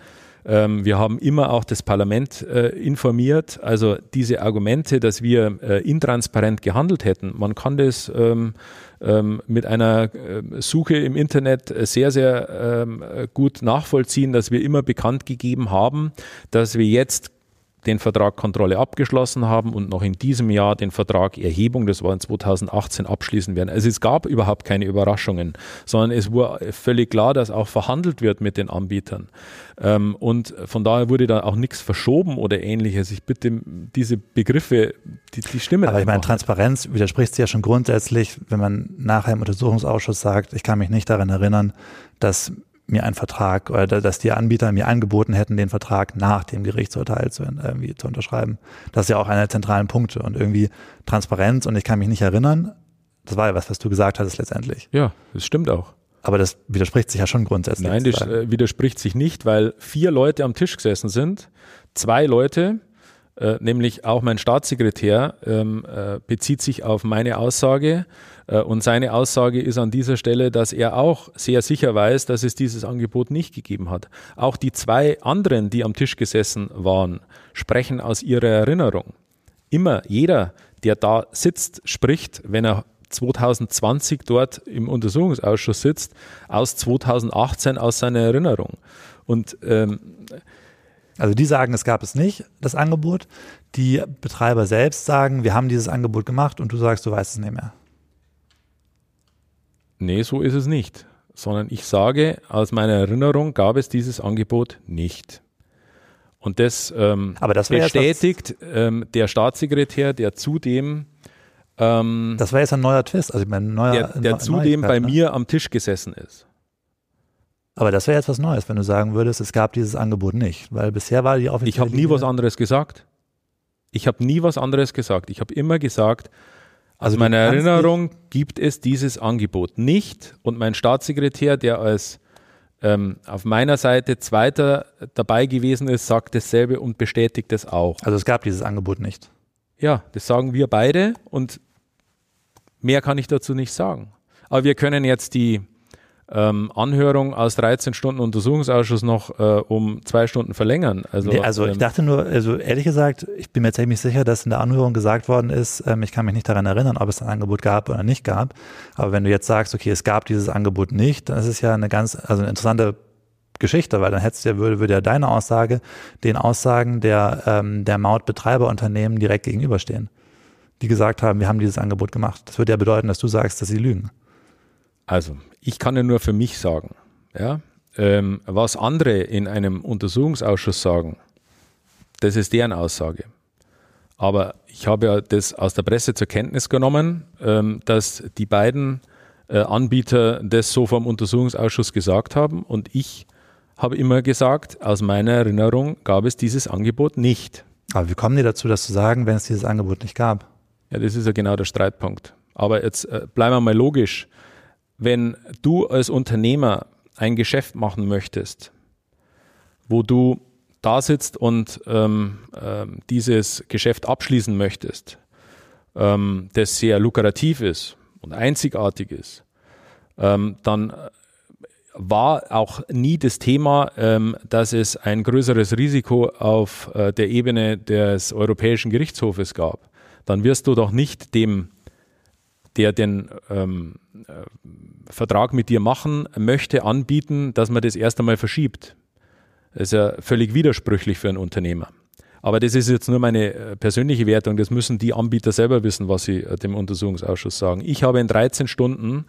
Ähm, wir haben immer auch das Parlament äh, informiert. Also diese Argumente, dass wir äh, intransparent gehandelt hätten, man kann das ähm, ähm, mit einer äh, Suche im Internet sehr, sehr ähm, gut nachvollziehen, dass wir immer bekannt gegeben haben, dass wir jetzt den Vertrag Kontrolle abgeschlossen haben und noch in diesem Jahr den Vertrag Erhebung, das war in 2018, abschließen werden. Also es gab überhaupt keine Überraschungen, sondern es war völlig klar, dass auch verhandelt wird mit den Anbietern. Ähm, und von daher wurde da auch nichts verschoben oder ähnliches. Ich bitte diese Begriffe, die, die stimmen. Aber ich meine, Transparenz widerspricht sich ja schon grundsätzlich, wenn man nachher im Untersuchungsausschuss sagt, ich kann mich nicht daran erinnern, dass mir einen Vertrag oder dass die Anbieter mir angeboten hätten, den Vertrag nach dem Gerichtsurteil zu, irgendwie zu unterschreiben. Das ist ja auch einer der zentralen Punkte und irgendwie Transparenz und ich kann mich nicht erinnern. Das war ja was, was du gesagt hattest letztendlich. Ja, das stimmt auch. Aber das widerspricht sich ja schon grundsätzlich. Nein, das äh, widerspricht sich nicht, weil vier Leute am Tisch gesessen sind. Zwei Leute, äh, nämlich auch mein Staatssekretär, ähm, äh, bezieht sich auf meine Aussage äh, und seine Aussage ist an dieser Stelle, dass er auch sehr sicher weiß, dass es dieses Angebot nicht gegeben hat. Auch die zwei anderen, die am Tisch gesessen waren, sprechen aus ihrer Erinnerung. Immer jeder, der da sitzt, spricht, wenn er 2020 dort im Untersuchungsausschuss sitzt, aus 2018 aus seiner Erinnerung. Und ähm, also die sagen, es gab es nicht, das Angebot. Die Betreiber selbst sagen, wir haben dieses Angebot gemacht und du sagst, du weißt es nicht mehr. Nee, so ist es nicht. Sondern ich sage, aus meiner Erinnerung gab es dieses Angebot nicht. Und das, ähm, Aber das bestätigt ähm, der Staatssekretär, der zudem ähm, das war jetzt ein neuer Twist, also mein neuer, der, der zudem bei ne? mir am Tisch gesessen ist. Aber das wäre jetzt was Neues, wenn du sagen würdest, es gab dieses Angebot nicht, weil bisher war die offizielle. Ich habe nie was anderes gesagt. Ich habe nie was anderes gesagt. Ich habe immer gesagt, also meiner Erinnerung gibt es dieses Angebot nicht und mein Staatssekretär, der als ähm, auf meiner Seite Zweiter dabei gewesen ist, sagt dasselbe und bestätigt es auch. Also es gab dieses Angebot nicht. Ja, das sagen wir beide und mehr kann ich dazu nicht sagen. Aber wir können jetzt die ähm, Anhörung aus 13 Stunden Untersuchungsausschuss noch äh, um zwei Stunden verlängern. Also, nee, also ähm, ich dachte nur, also ehrlich gesagt, ich bin mir ziemlich sicher, dass in der Anhörung gesagt worden ist, ähm, ich kann mich nicht daran erinnern, ob es ein Angebot gab oder nicht gab. Aber wenn du jetzt sagst, okay, es gab dieses Angebot nicht, dann ist es ja eine ganz, also eine interessante Geschichte, weil dann hättest du ja, würde, würde ja deine Aussage den Aussagen der, ähm, der Mautbetreiberunternehmen direkt gegenüberstehen, die gesagt haben, wir haben dieses Angebot gemacht. Das würde ja bedeuten, dass du sagst, dass sie lügen. Also, ich kann ja nur für mich sagen, ja, ähm, was andere in einem Untersuchungsausschuss sagen, das ist deren Aussage. Aber ich habe ja das aus der Presse zur Kenntnis genommen, ähm, dass die beiden äh, Anbieter das so vom Untersuchungsausschuss gesagt haben und ich habe immer gesagt, aus meiner Erinnerung gab es dieses Angebot nicht. Aber wie kommen die dazu, das zu sagen, wenn es dieses Angebot nicht gab? Ja, das ist ja genau der Streitpunkt. Aber jetzt äh, bleiben wir mal logisch wenn du als Unternehmer ein Geschäft machen möchtest, wo du da sitzt und ähm, äh, dieses Geschäft abschließen möchtest, ähm, das sehr lukrativ ist und einzigartig ist, ähm, dann war auch nie das Thema, ähm, dass es ein größeres Risiko auf äh, der Ebene des Europäischen Gerichtshofes gab. Dann wirst du doch nicht dem der den ähm, äh, Vertrag mit dir machen möchte, anbieten, dass man das erst einmal verschiebt. Das ist ja völlig widersprüchlich für einen Unternehmer. Aber das ist jetzt nur meine äh, persönliche Wertung. Das müssen die Anbieter selber wissen, was sie äh, dem Untersuchungsausschuss sagen. Ich habe in 13 Stunden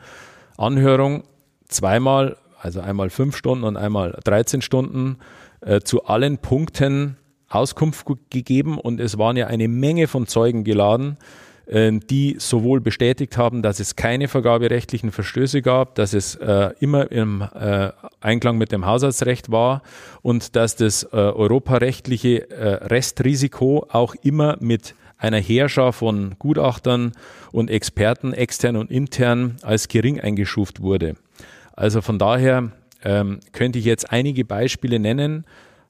Anhörung zweimal, also einmal fünf Stunden und einmal 13 Stunden, äh, zu allen Punkten Auskunft gegeben und es waren ja eine Menge von Zeugen geladen. Äh, die sowohl bestätigt haben, dass es keine vergaberechtlichen Verstöße gab, dass es äh, immer im äh, Einklang mit dem Haushaltsrecht war und dass das äh, europarechtliche äh, Restrisiko auch immer mit einer Heerschar von Gutachtern und Experten, extern und intern, als gering eingeschuft wurde. Also von daher ähm, könnte ich jetzt einige Beispiele nennen,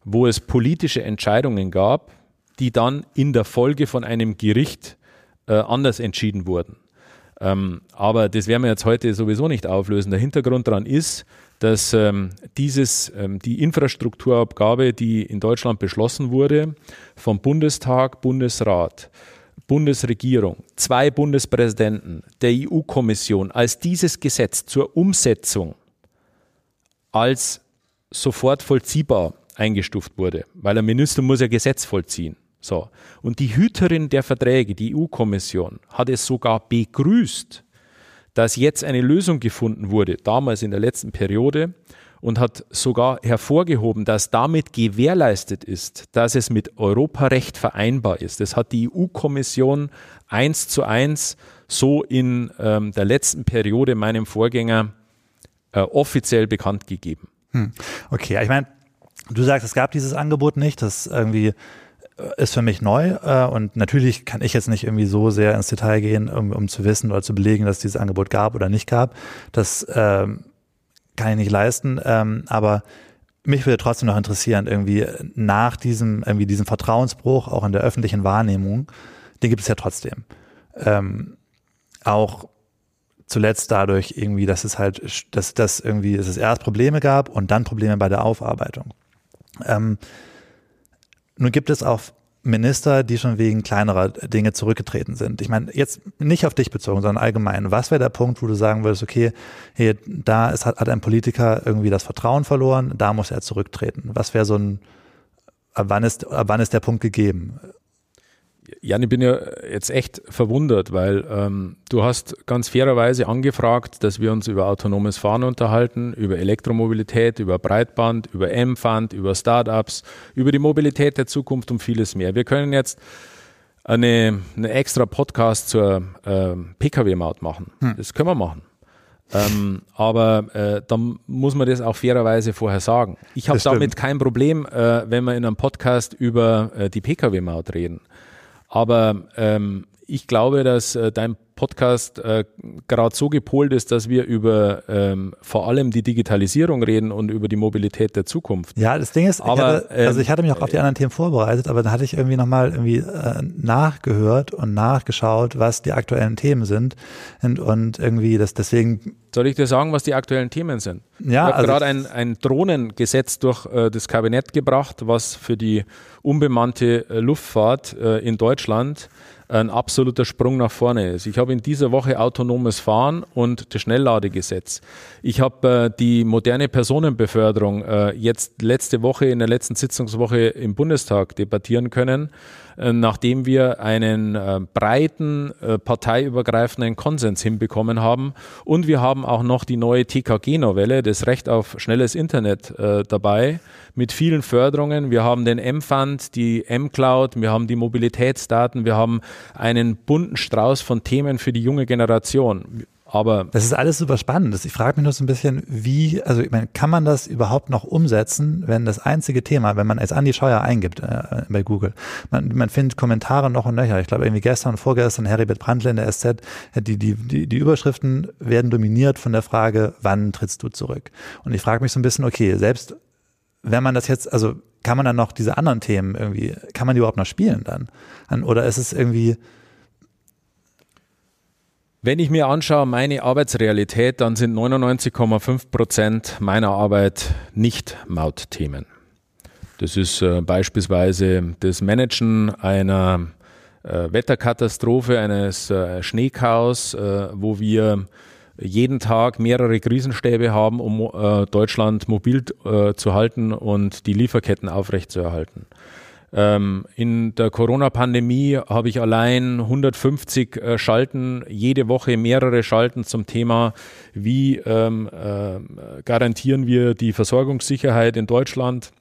wo es politische Entscheidungen gab, die dann in der Folge von einem Gericht äh, anders entschieden wurden. Ähm, aber das werden wir jetzt heute sowieso nicht auflösen. Der Hintergrund daran ist, dass ähm, dieses, ähm, die Infrastrukturabgabe, die in Deutschland beschlossen wurde, vom Bundestag, Bundesrat, Bundesregierung, zwei Bundespräsidenten, der EU-Kommission, als dieses Gesetz zur Umsetzung als sofort vollziehbar eingestuft wurde, weil ein Minister muss ja Gesetz vollziehen. So. Und die Hüterin der Verträge, die EU-Kommission, hat es sogar begrüßt, dass jetzt eine Lösung gefunden wurde, damals in der letzten Periode, und hat sogar hervorgehoben, dass damit gewährleistet ist, dass es mit Europarecht vereinbar ist. Das hat die EU-Kommission eins zu eins so in ähm, der letzten Periode meinem Vorgänger äh, offiziell bekannt gegeben. Hm. Okay, ich meine, du sagst, es gab dieses Angebot nicht, das irgendwie ist für mich neu äh, und natürlich kann ich jetzt nicht irgendwie so sehr ins Detail gehen, um, um zu wissen oder zu belegen, dass es dieses Angebot gab oder nicht gab. Das ähm, kann ich nicht leisten, ähm, aber mich würde trotzdem noch interessieren, irgendwie nach diesem, irgendwie diesem Vertrauensbruch, auch in der öffentlichen Wahrnehmung, den gibt es ja trotzdem. Ähm, auch zuletzt dadurch irgendwie, dass es halt, dass das irgendwie, dass es erst Probleme gab und dann Probleme bei der Aufarbeitung. Ähm, nun gibt es auch Minister, die schon wegen kleinerer Dinge zurückgetreten sind. Ich meine, jetzt nicht auf dich bezogen, sondern allgemein. Was wäre der Punkt, wo du sagen würdest, okay, hey, da ist, hat, hat ein Politiker irgendwie das Vertrauen verloren, da muss er zurücktreten? Was wäre so ein, ab wann ist, ab wann ist der Punkt gegeben? Jan, ich bin ja jetzt echt verwundert, weil ähm, du hast ganz fairerweise angefragt, dass wir uns über autonomes Fahren unterhalten, über Elektromobilität, über Breitband, über M-Fund, über Startups, über die Mobilität der Zukunft und vieles mehr. Wir können jetzt eine, eine extra Podcast zur äh, Pkw-Maut machen. Hm. Das können wir machen. Ähm, aber äh, dann muss man das auch fairerweise vorher sagen. Ich habe damit kein Problem, äh, wenn wir in einem Podcast über äh, die Pkw-Maut reden. Aber ähm, ich glaube, dass äh, dein Podcast äh, gerade so gepolt ist, dass wir über ähm, vor allem die Digitalisierung reden und über die Mobilität der Zukunft. Ja, das Ding ist, aber, ich hatte, also ich hatte mich auch auf die anderen Themen vorbereitet, aber dann hatte ich irgendwie nochmal irgendwie äh, nachgehört und nachgeschaut, was die aktuellen Themen sind und, und irgendwie das deswegen. Soll ich dir sagen, was die aktuellen Themen sind? Ja, ich habe also gerade ein, ein Drohnengesetz durch äh, das Kabinett gebracht, was für die unbemannte äh, Luftfahrt äh, in Deutschland ein absoluter Sprung nach vorne ist. Ich habe in dieser Woche autonomes Fahren und das Schnellladegesetz. Ich habe äh, die moderne Personenbeförderung äh, jetzt letzte Woche in der letzten Sitzungswoche im Bundestag debattieren können. Äh, nachdem wir einen äh, breiten, äh, parteiübergreifenden Konsens hinbekommen haben. Und wir haben auch noch die neue TKG-Novelle, das Recht auf schnelles Internet dabei, mit vielen Förderungen. Wir haben den M-Fund, die M-Cloud, wir haben die Mobilitätsdaten, wir haben einen bunten Strauß von Themen für die junge Generation. Aber das ist alles super spannend. Ich frage mich nur so ein bisschen, wie, also ich meine, kann man das überhaupt noch umsetzen, wenn das einzige Thema, wenn man jetzt Andi Scheuer eingibt äh, bei Google, man, man findet Kommentare noch und nöcher. Ich glaube, irgendwie gestern und vorgestern Heribert Brandle in der SZ, die, die, die, die Überschriften werden dominiert von der Frage, wann trittst du zurück? Und ich frage mich so ein bisschen, okay, selbst wenn man das jetzt, also kann man dann noch diese anderen Themen irgendwie, kann man die überhaupt noch spielen dann? Oder ist es irgendwie, wenn ich mir anschaue, meine Arbeitsrealität, dann sind 99,5 Prozent meiner Arbeit nicht Mautthemen. Das ist äh, beispielsweise das Managen einer äh, Wetterkatastrophe, eines äh, Schneechaos, äh, wo wir jeden Tag mehrere Krisenstäbe haben, um äh, Deutschland mobil äh, zu halten und die Lieferketten aufrechtzuerhalten. Ähm, in der Corona-Pandemie habe ich allein 150 äh, Schalten, jede Woche mehrere Schalten zum Thema, wie ähm, äh, garantieren wir die Versorgungssicherheit in Deutschland.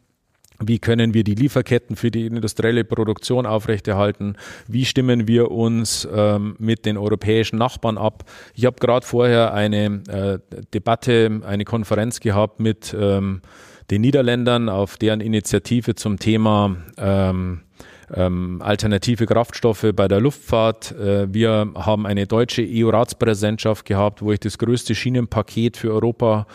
Wie können wir die Lieferketten für die industrielle Produktion aufrechterhalten? Wie stimmen wir uns ähm, mit den europäischen Nachbarn ab? Ich habe gerade vorher eine äh, Debatte, eine Konferenz gehabt mit ähm, den Niederländern auf deren Initiative zum Thema ähm, ähm, alternative Kraftstoffe bei der Luftfahrt. Äh, wir haben eine deutsche EU-Ratspräsidentschaft gehabt, wo ich das größte Schienenpaket für Europa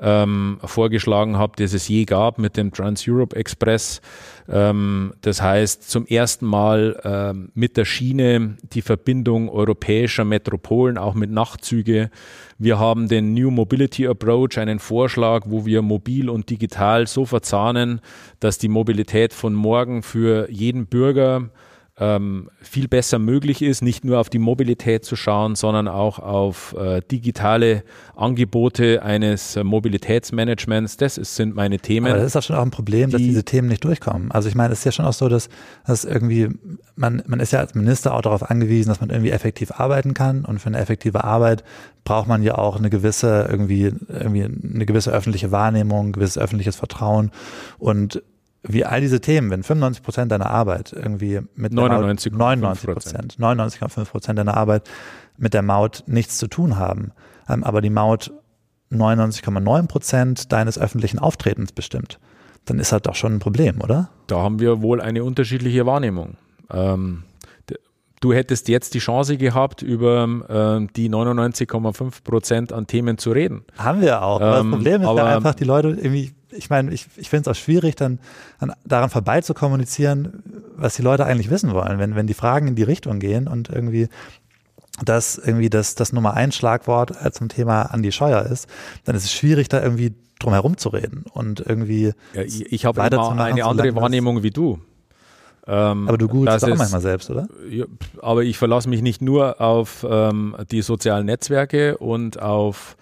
ähm, vorgeschlagen habe, das es je gab mit dem Trans-Europe Express. Ähm, das heißt, zum ersten Mal ähm, mit der Schiene die Verbindung europäischer Metropolen, auch mit Nachtzüge. Wir haben den New Mobility Approach, einen Vorschlag, wo wir mobil und digital so verzahnen, dass die Mobilität von morgen für jeden Bürger ähm, viel besser möglich ist, nicht nur auf die Mobilität zu schauen, sondern auch auf äh, digitale Angebote eines äh, Mobilitätsmanagements. Das ist, sind meine Themen. Aber das ist auch schon auch ein Problem, die, dass diese Themen nicht durchkommen. Also ich meine, es ist ja schon auch so, dass, dass irgendwie, man, man ist ja als Minister auch darauf angewiesen, dass man irgendwie effektiv arbeiten kann und für eine effektive Arbeit braucht man ja auch eine gewisse irgendwie irgendwie eine gewisse öffentliche Wahrnehmung, ein gewisses öffentliches Vertrauen und wie all diese Themen, wenn 95 Prozent deiner Arbeit irgendwie mit 99, 99 Prozent, 99,5 Prozent deiner Arbeit mit der Maut nichts zu tun haben, ähm, aber die Maut 99,9 Prozent deines öffentlichen Auftretens bestimmt, dann ist das doch schon ein Problem, oder? Da haben wir wohl eine unterschiedliche Wahrnehmung. Ähm, du hättest jetzt die Chance gehabt, über ähm, die 99,5 Prozent an Themen zu reden. Haben wir auch. Aber das ähm, Problem ist ja einfach, die Leute irgendwie ich meine, ich, ich finde es auch schwierig, dann an, daran vorbei zu kommunizieren, was die Leute eigentlich wissen wollen, wenn, wenn die Fragen in die Richtung gehen und irgendwie das irgendwie das, das Nummer ein Schlagwort äh, zum Thema Andi Scheuer ist, dann ist es schwierig, da irgendwie drum herum zu reden und irgendwie. Ja, ich ich habe immer eine andere Wahrnehmung wie du. Ähm, aber du googelst auch manchmal selbst, oder? Ja, aber ich verlasse mich nicht nur auf ähm, die sozialen Netzwerke und auf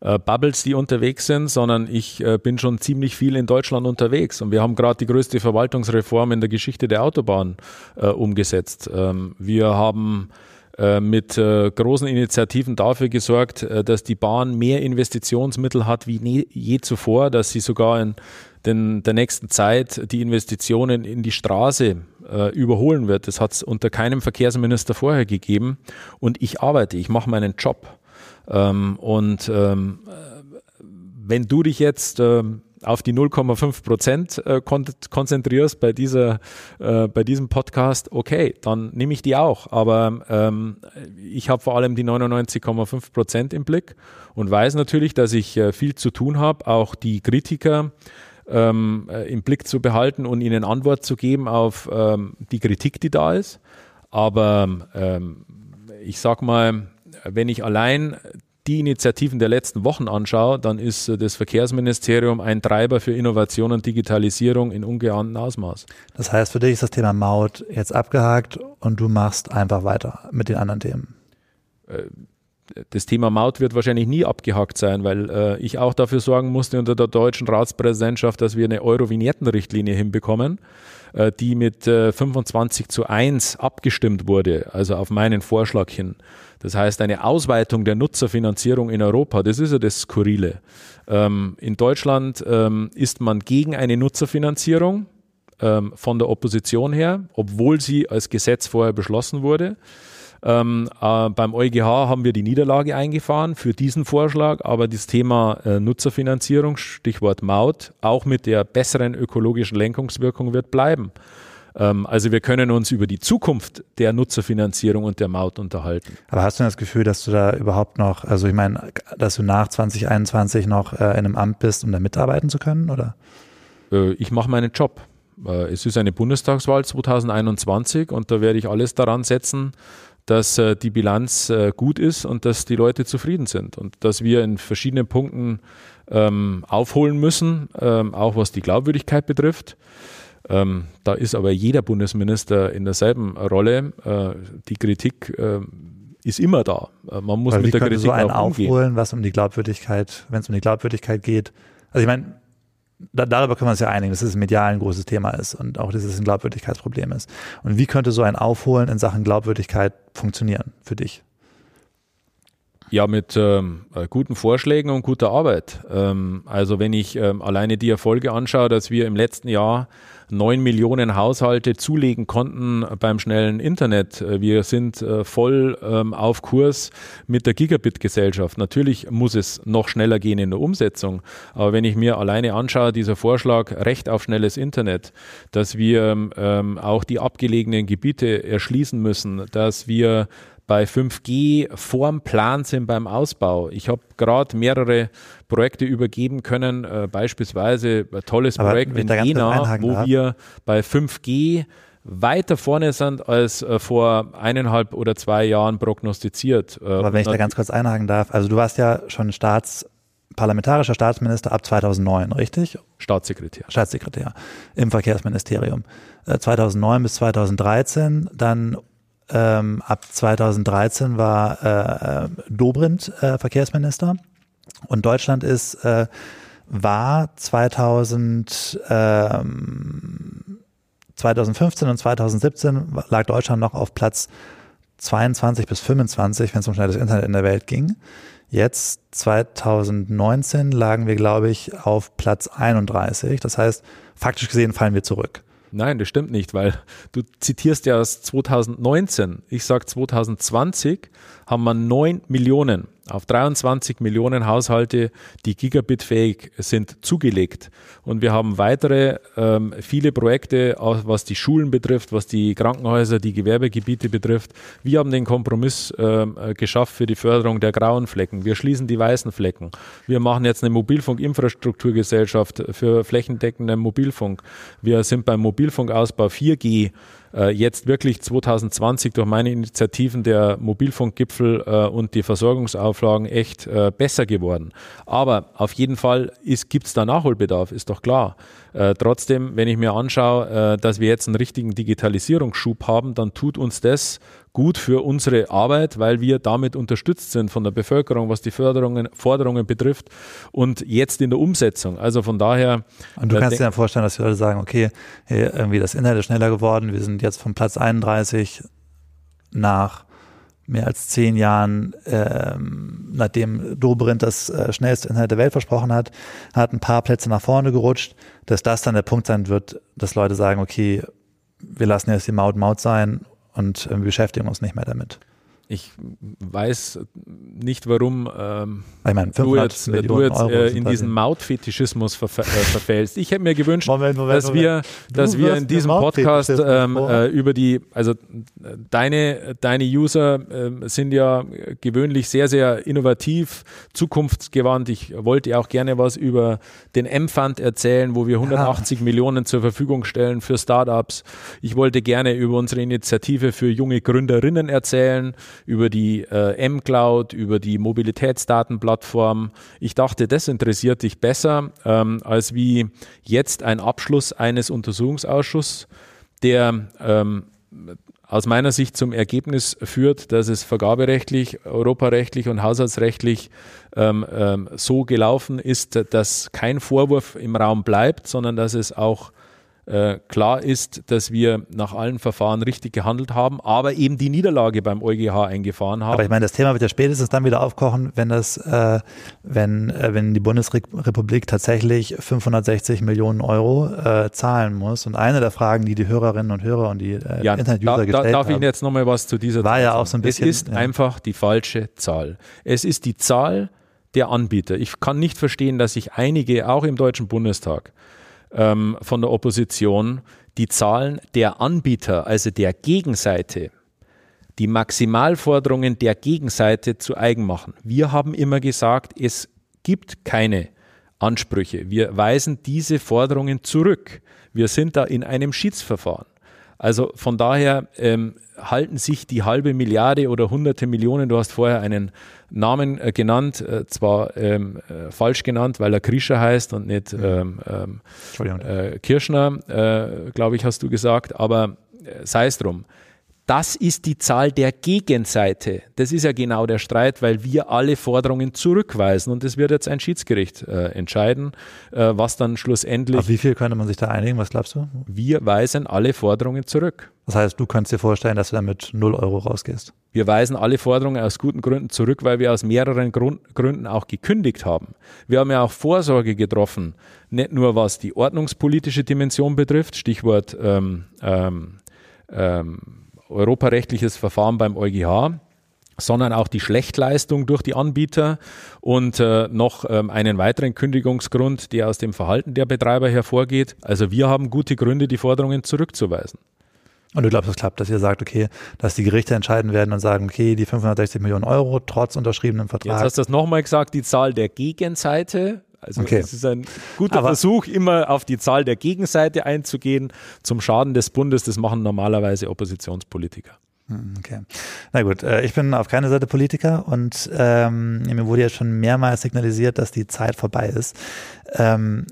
äh, Bubbles, die unterwegs sind, sondern ich äh, bin schon ziemlich viel in Deutschland unterwegs. Und wir haben gerade die größte Verwaltungsreform in der Geschichte der Autobahn äh, umgesetzt. Ähm, wir haben mit äh, großen Initiativen dafür gesorgt, äh, dass die Bahn mehr Investitionsmittel hat wie nie, je zuvor, dass sie sogar in den, der nächsten Zeit die Investitionen in die Straße äh, überholen wird. Das hat es unter keinem Verkehrsminister vorher gegeben. Und ich arbeite, ich mache meinen Job. Ähm, und ähm, wenn du dich jetzt ähm, auf die 0,5 Prozent äh, kon konzentrierst bei dieser, äh, bei diesem Podcast, okay, dann nehme ich die auch. Aber ähm, ich habe vor allem die 99,5 Prozent im Blick und weiß natürlich, dass ich äh, viel zu tun habe, auch die Kritiker ähm, äh, im Blick zu behalten und ihnen Antwort zu geben auf ähm, die Kritik, die da ist. Aber ähm, ich sag mal, wenn ich allein die Initiativen der letzten Wochen anschaue, dann ist äh, das Verkehrsministerium ein Treiber für Innovation und Digitalisierung in ungeahnten Ausmaß. Das heißt, für dich ist das Thema Maut jetzt abgehakt und du machst einfach weiter mit den anderen Themen. Äh, das Thema Maut wird wahrscheinlich nie abgehakt sein, weil äh, ich auch dafür sorgen musste unter der deutschen Ratspräsidentschaft, dass wir eine Euro-Vignetten-Richtlinie hinbekommen, äh, die mit äh, 25 zu 1 abgestimmt wurde, also auf meinen Vorschlag hin. Das heißt, eine Ausweitung der Nutzerfinanzierung in Europa, das ist ja das Skurrile. Ähm, in Deutschland ähm, ist man gegen eine Nutzerfinanzierung ähm, von der Opposition her, obwohl sie als Gesetz vorher beschlossen wurde. Ähm, äh, beim EuGH haben wir die Niederlage eingefahren für diesen Vorschlag, aber das Thema äh, Nutzerfinanzierung, Stichwort Maut, auch mit der besseren ökologischen Lenkungswirkung wird bleiben. Ähm, also wir können uns über die Zukunft der Nutzerfinanzierung und der Maut unterhalten. Aber hast du das Gefühl, dass du da überhaupt noch, also ich meine, dass du nach 2021 noch äh, in einem Amt bist, um da mitarbeiten zu können, oder? Äh, ich mache meinen Job. Äh, es ist eine Bundestagswahl 2021 und da werde ich alles daran setzen, dass äh, die Bilanz äh, gut ist und dass die Leute zufrieden sind und dass wir in verschiedenen Punkten ähm, aufholen müssen, ähm, auch was die Glaubwürdigkeit betrifft. Ähm, da ist aber jeder Bundesminister in derselben Rolle. Äh, die Kritik äh, ist immer da. Äh, man muss Weil mit der Kritik so einen auch aufholen, was um die Glaubwürdigkeit, wenn es um die Glaubwürdigkeit geht. Also ich meine, da, darüber können wir uns ja einigen, dass es medial ein großes Thema ist und auch, dass es ein Glaubwürdigkeitsproblem ist. Und wie könnte so ein Aufholen in Sachen Glaubwürdigkeit funktionieren für dich? Ja, mit ähm, äh, guten Vorschlägen und guter Arbeit. Ähm, also wenn ich ähm, alleine die Erfolge anschaue, dass wir im letzten Jahr neun Millionen Haushalte zulegen konnten beim schnellen Internet. Wir sind äh, voll ähm, auf Kurs mit der Gigabit-Gesellschaft. Natürlich muss es noch schneller gehen in der Umsetzung. Aber wenn ich mir alleine anschaue, dieser Vorschlag Recht auf schnelles Internet, dass wir ähm, auch die abgelegenen Gebiete erschließen müssen, dass wir bei 5G vorm Plan sind beim Ausbau. Ich habe gerade mehrere Projekte übergeben können, äh, beispielsweise ein tolles Aber Projekt in Jena, wo darf. wir bei 5G weiter vorne sind als äh, vor eineinhalb oder zwei Jahren prognostiziert. Äh, Aber wenn ich da ganz kurz einhaken darf, also du warst ja schon Staats, parlamentarischer Staatsminister ab 2009, richtig? Staatssekretär. Staatssekretär im Verkehrsministerium. Äh, 2009 bis 2013, dann ähm, ab 2013 war äh, äh, Dobrindt äh, Verkehrsminister und Deutschland ist äh, war 2000 ähm, 2015 und 2017 lag Deutschland noch auf Platz 22 bis 25, wenn es um schnelles Internet in der Welt ging. Jetzt 2019 lagen wir, glaube ich, auf Platz 31. Das heißt, faktisch gesehen fallen wir zurück. Nein, das stimmt nicht, weil du zitierst ja aus 2019. Ich sage 2020 haben wir 9 Millionen auf 23 Millionen Haushalte, die gigabitfähig sind, zugelegt. Und wir haben weitere ähm, viele Projekte, was die Schulen betrifft, was die Krankenhäuser, die Gewerbegebiete betrifft. Wir haben den Kompromiss ähm, äh, geschafft für die Förderung der grauen Flecken. Wir schließen die weißen Flecken. Wir machen jetzt eine Mobilfunkinfrastrukturgesellschaft für flächendeckenden Mobilfunk. Wir sind beim Mobilfunkausbau 4G äh, jetzt wirklich 2020 durch meine Initiativen der Mobilfunkgipfel äh, und die Versorgungsauflagen echt äh, besser geworden. Aber auf jeden Fall gibt es da Nachholbedarf, ist doch klar. Äh, trotzdem, wenn ich mir anschaue, äh, dass wir jetzt einen richtigen Digitalisierungsschub haben, dann tut uns das gut für unsere Arbeit, weil wir damit unterstützt sind von der Bevölkerung, was die Förderungen, Forderungen betrifft und jetzt in der Umsetzung. Also von daher. Und du äh, kannst dir dann vorstellen, dass die Leute sagen, okay, hey, irgendwie das Internet ist schneller geworden, wir sind jetzt von Platz 31 nach mehr als zehn Jahren, ähm, nachdem Dobrindt das äh, schnellste Internet der Welt versprochen hat, hat ein paar Plätze nach vorne gerutscht, dass das dann der Punkt sein wird, dass Leute sagen, okay, wir lassen jetzt die Maut Maut sein und äh, beschäftigen uns nicht mehr damit. Ich weiß nicht, warum ähm, du 500 jetzt, du Millionen jetzt äh, in diesen die- Mautfetischismus verf äh, verfällst. Ich hätte mir gewünscht, Moment, Moment, dass wir, Du dass wir in diesem Podcast ähm, äh, über die, also äh, deine, deine User ähm, sind ja gewöhnlich sehr, sehr innovativ, zukunftsgewandt. Ich wollte auch gerne was über den M-Fund erzählen, wo wir 180 Millionen zur Verfügung stellen für Startups. Ich wollte gerne über unsere Initiative für junge Gründerinnen erzählen, über die äh, M-Cloud, über die Mobilitätsdatenplattform. Ich dachte, das interessiert dich besser ähm, als wie jetzt ein Abschluss eines Untersuchungsausschusses, der ähm, aus meiner Sicht zum Ergebnis führt, dass es vergaberechtlich, europarechtlich und haushaltsrechtlich ähm, ähm, so gelaufen ist, dass kein Vorwurf im Raum bleibt, sondern dass es auch äh, klar ist, dass wir nach allen Verfahren richtig gehandelt haben, aber eben die Niederlage beim EuGH eingefahren haben. Aber ich meine, das Thema wird ja spätestens dann wieder aufkochen, wenn das, äh, wenn, äh, wenn die Bundesrepublik tatsächlich 560 Millionen Euro äh, zahlen muss. Und eine der Fragen, die die Hörerinnen und Hörer und die äh, Ja, Internet-User da, gestellt darf ich haben, Ihnen jetzt nochmal was zu dieser War Zahl ja sagen? auch so ein bisschen, Es ist ja. einfach die falsche Zahl. Es ist die Zahl der Anbieter. Ich kann nicht verstehen, dass sich einige, auch im Deutschen Bundestag, ähm, von der Opposition, die Zahlen der Anbieter, also der Gegenseite, die Maximalforderungen der Gegenseite zu eigen machen. Wir haben immer gesagt, es gibt keine Ansprüche. Wir weisen diese Forderungen zurück. Wir sind da in einem Schiedsverfahren. Also von daher ähm, halten sich die halbe Milliarde oder hunderte Millionen, du hast vorher einen Namen äh, genannt, äh, zwar ähm, äh, falsch genannt, weil er Krischer heißt und nicht ähm, ähm, Entschuldigung. äh, Kirschner, äh, glaube ich, hast du gesagt, aber äh, sei es drum. Das ist die Zahl der Gegenseite. Das ist ja genau der Streit, weil wir alle Forderungen zurückweisen und es wird jetzt ein Schiedsgericht äh, entscheiden, äh, was dann schlussendlich, Auf wie viel könnte man sich da einigen? Was glaubst du? wir weisen alle Forderungen zurück. Das heißt, du könntest dir vorstellen, dass du damit 0 Euro rausgehst. Wir weisen alle Forderungen aus guten Gründen zurück, weil wir aus mehreren Grund, Gründen auch gekündigt haben. Wir haben ja auch Vorsorge getroffen, nicht nur was die ordnungspolitische Dimension betrifft, Stichwort ähm, ähm, ähm, europarechtliches Verfahren beim EuGH, sondern auch die Schlechtleistung durch die Anbieter und äh, noch ähm, einen weiteren Kündigungsgrund, der aus dem Verhalten der Betreiber hervorgeht. Also wir haben gute Gründe, die Forderungen zurückzuweisen. Und du glaubst, das klappt, dass ihr sagt, okay, dass die Gerichte entscheiden werden und sagen, okay, die 560 Millionen Euro trotz unterschriebenem Vertrag. Jetzt hast du das nochmal gesagt, die Zahl der Gegenseite. Also Okay. es ist ein guter Aber- Versuch, immer auf die Zahl der Gegenseite einzugehen, zum Schaden des Bundes. Das machen normalerweise Oppositionspolitiker. Hm, Okay. Na gut, äh, ich bin auf keiner Seite Politiker und ähm, mir wurde jetzt schon mehrmals signalisiert, dass die Zeit vorbei ist. Ähm,